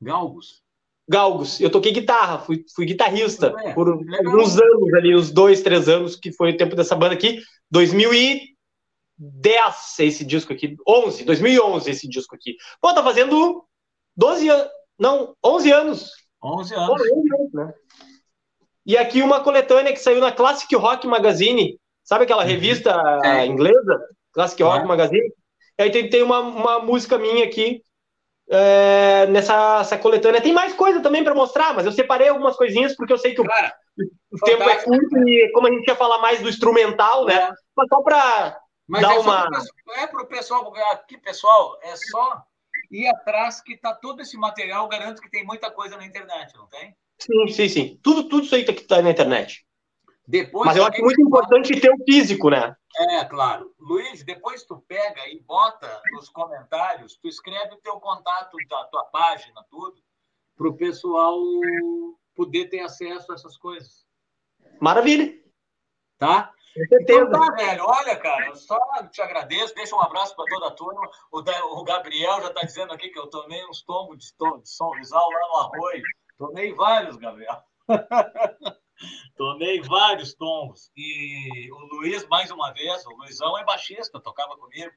Galgos? Galgos. Eu toquei guitarra, fui, fui guitarrista é, por alguns anos ali, uns dois, três anos, que foi o tempo dessa banda aqui. 2010 esse disco aqui, 11, 2011 esse disco aqui. Pô, tá fazendo 12 anos, não, 11 anos. 11 anos. Pô, 11 anos né? E aqui uma coletânea que saiu na Classic Rock Magazine, sabe aquela uhum. revista é. inglesa? Classic Rock é. Magazine. E aí tem, tem uma, uma música minha aqui, é, nessa coletânea. Tem mais coisa também para mostrar, mas eu separei algumas coisinhas porque eu sei que o, Cara, o tempo é curto e como a gente ia falar mais do instrumental, né? É. Mas só para dar é uma. é para o pessoal, aqui, pessoal, é só ir atrás que tá todo esse material, garanto que tem muita coisa na internet, não tem? Sim, sim, sim. Tudo, tudo isso aí que tá na internet. Depois, Mas eu acho muito importante ter o físico, né? É, claro. Luiz, depois tu pega e bota nos comentários, tu escreve o teu contato da tua página, tudo, para o pessoal poder ter acesso a essas coisas. Maravilha. Tá? Então tá, velho. Olha, cara, eu só te agradeço. Deixa um abraço para toda a turma. O, Gabriel já está dizendo aqui que eu tomei uns tombos de, tom, de São Rizal lá no arroio. Tomei vários, Gabriel. Tomei vários tombos. E o Luiz, mais uma vez, o Luizão é baixista, tocava comigo.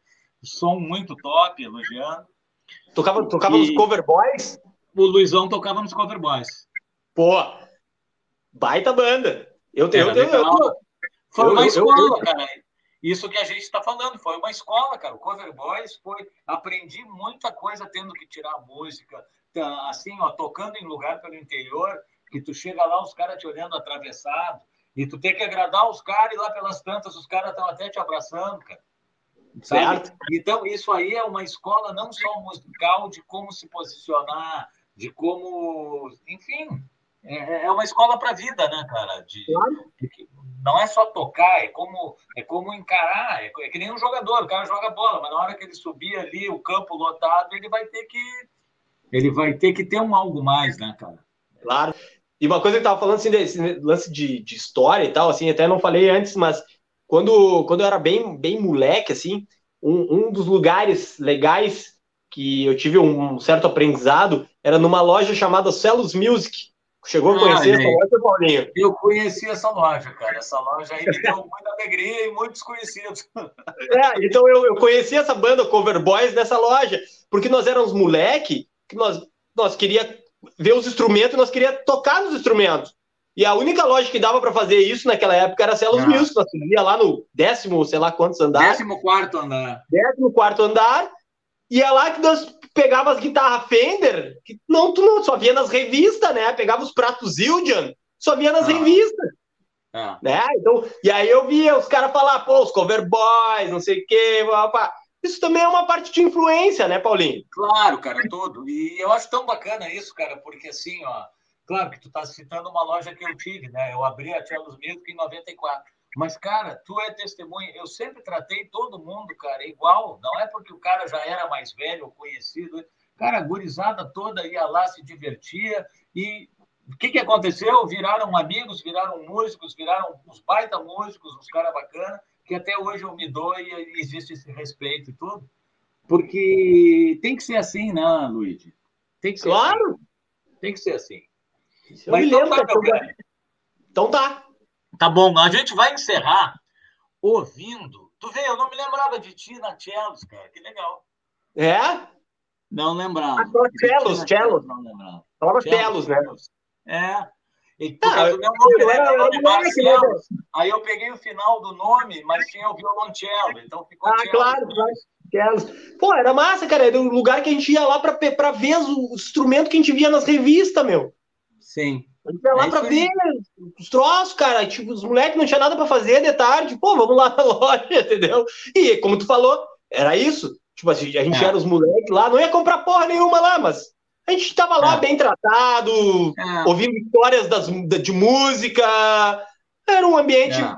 Som muito top, elogiando. Tocava, tocava e... nos cover boys? O Luizão tocava nos cover boys. Pô, baita banda. Eu tenho. Eu, eu, eu, foi uma escola, cara. Isso que a gente está falando, foi uma escola, cara. O Cover Boys foi. Aprendi muita coisa tendo que tirar música, tá, assim, ó, tocando em lugar pelo interior que tu chega lá, os caras te olhando atravessado, e tu tem que agradar os caras, e lá pelas tantas os caras estão até te abraçando, cara. Sabe? Então, isso aí é uma escola não só musical, de como se posicionar, de como. Enfim, é, é uma escola para a vida, né, cara? De, de, não é só tocar, é como, é como encarar. É, é que nem um jogador, o cara joga bola, mas na hora que ele subir ali, o campo lotado, ele vai ter que. Ele vai ter que ter um algo mais, né, cara? Claro. E uma coisa que eu tava falando assim, desse lance de, de história e tal, assim, até não falei antes, mas quando, quando eu era bem, bem moleque, assim, um, um dos lugares legais que eu tive um certo aprendizado era numa loja chamada Celos Music. Chegou a conhecer ah, essa loja, Paulinho? Eu conheci essa loja, cara. Essa loja aí me deu muita alegria e muitos conhecidos. É, então eu, eu conheci essa banda Cover Boys nessa loja, porque nós éramos moleque, que nós, nós queria ver os instrumentos nós queríamos tocar nos instrumentos. E a única loja que dava para fazer isso naquela época era Celos ah. Music. Nós ia lá no décimo, sei lá quantos andares. Décimo quarto andar. Décimo quarto andar. E é lá que nós pegava as guitarras Fender, que não, tu não, só via nas revistas, né? Pegava os pratos Zildjian, só via nas ah. revistas. Ah. Né? Então, e aí eu via os caras falar, pô, os cover boys, não sei o quê, papá. Isso também é uma parte de influência, né, Paulinho? Claro, cara, todo. E eu acho tão bacana isso, cara, porque assim, ó, claro que tu tá citando uma loja que eu tive, né? Eu abri a Tchelos Music em 94. Mas, cara, tu é testemunha. Eu sempre tratei todo mundo, cara, igual. Não é porque o cara já era mais velho ou conhecido. Cara, a gurizada toda ia lá, se divertia. E o que, que aconteceu? Viraram amigos, viraram músicos, viraram uns baita músicos, uns caras bacanas que até hoje eu me dou e existe esse respeito e tudo. Porque tem que ser assim, né, Luigi? Tem que ser Claro! Assim. Tem que ser assim. Isso Mas então, tá, meu então tá. Tá bom, a gente vai encerrar ouvindo. Tu vê, eu não me lembrava de ti na Chelos, cara. Que legal. É? Não lembrava. Ah, Chelos, Chelos. Não lembrava. Falava Chelos, né? É. Marcelos. Aí eu peguei o final do nome, mas tinha o violoncello, então ficou Ah, claro, claro. Pô, era massa, cara. Era um lugar que a gente ia lá pra, pra ver o instrumento que a gente via nas revistas, meu. Sim. A gente ia lá é pra ver os troços, cara. Tipo, os moleques não tinha nada pra fazer de tarde. Pô, vamos lá na loja, entendeu? E, como tu falou, era isso. Tipo assim, a gente é. era os moleques lá, não ia comprar porra nenhuma lá, mas a gente estava lá é. bem tratado, é. ouvindo histórias das, de música. Era um ambiente é.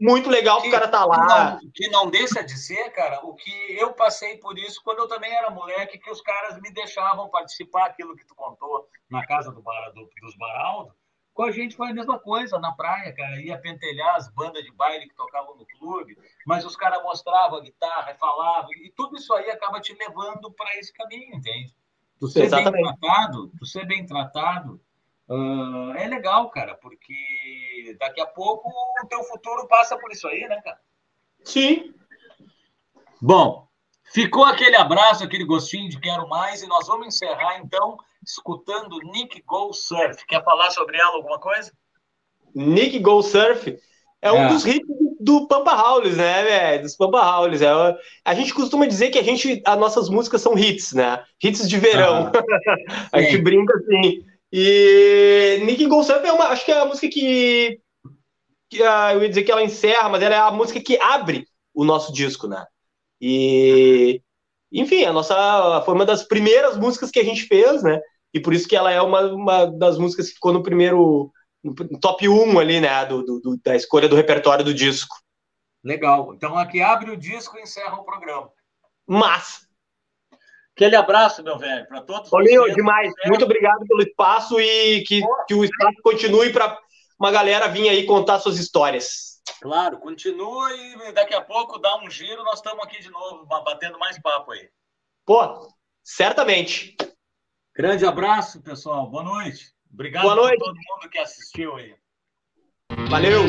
muito legal que, o cara estar tá lá. Que não, que não deixa de ser, cara, o que eu passei por isso quando eu também era moleque, que os caras me deixavam participar aquilo que tu contou na casa do, do, dos Baraldo. Com a gente foi a mesma coisa na praia, cara. Ia pentelhar as bandas de baile que tocavam no clube, mas os caras mostravam a guitarra, falavam, e tudo isso aí acaba te levando para esse caminho, entende? Tu ser Exatamente. bem tratado, tu ser bem tratado, uh, é legal, cara, porque daqui a pouco o teu futuro passa por isso aí, né, cara? Sim. Bom, ficou aquele abraço, aquele gostinho de quero mais, e nós vamos encerrar, então, escutando Nick Go Surf. Quer falar sobre ela alguma coisa? Nick Go Surf é um é. dos hits do Pampa Howlis, né, velho? Dos Pampa Howlis. É, a gente costuma dizer que a gente, as nossas músicas são hits, né? Hits de verão. Ah, a gente brinca assim. E Nick Goldsmith é uma, acho que é a música que, que uh, eu ia dizer que ela encerra, mas ela é a música que abre o nosso disco, né? E enfim, a nossa foi uma das primeiras músicas que a gente fez, né? E por isso que ela é uma, uma das músicas que ficou no primeiro top 1 ali, né? Do, do, da escolha do repertório do disco. Legal. Então aqui abre o disco e encerra o programa. Mas. Aquele abraço, meu velho, para todos Paulinho, vocês. demais. Muito obrigado pelo espaço e que, que o espaço continue para uma galera vir aí contar suas histórias. Claro, continua e daqui a pouco dá um giro, nós estamos aqui de novo, batendo mais papo aí. Pô, certamente. Grande abraço, pessoal. Boa noite. Obrigado Boa noite. a todo mundo que assistiu aí. Valeu!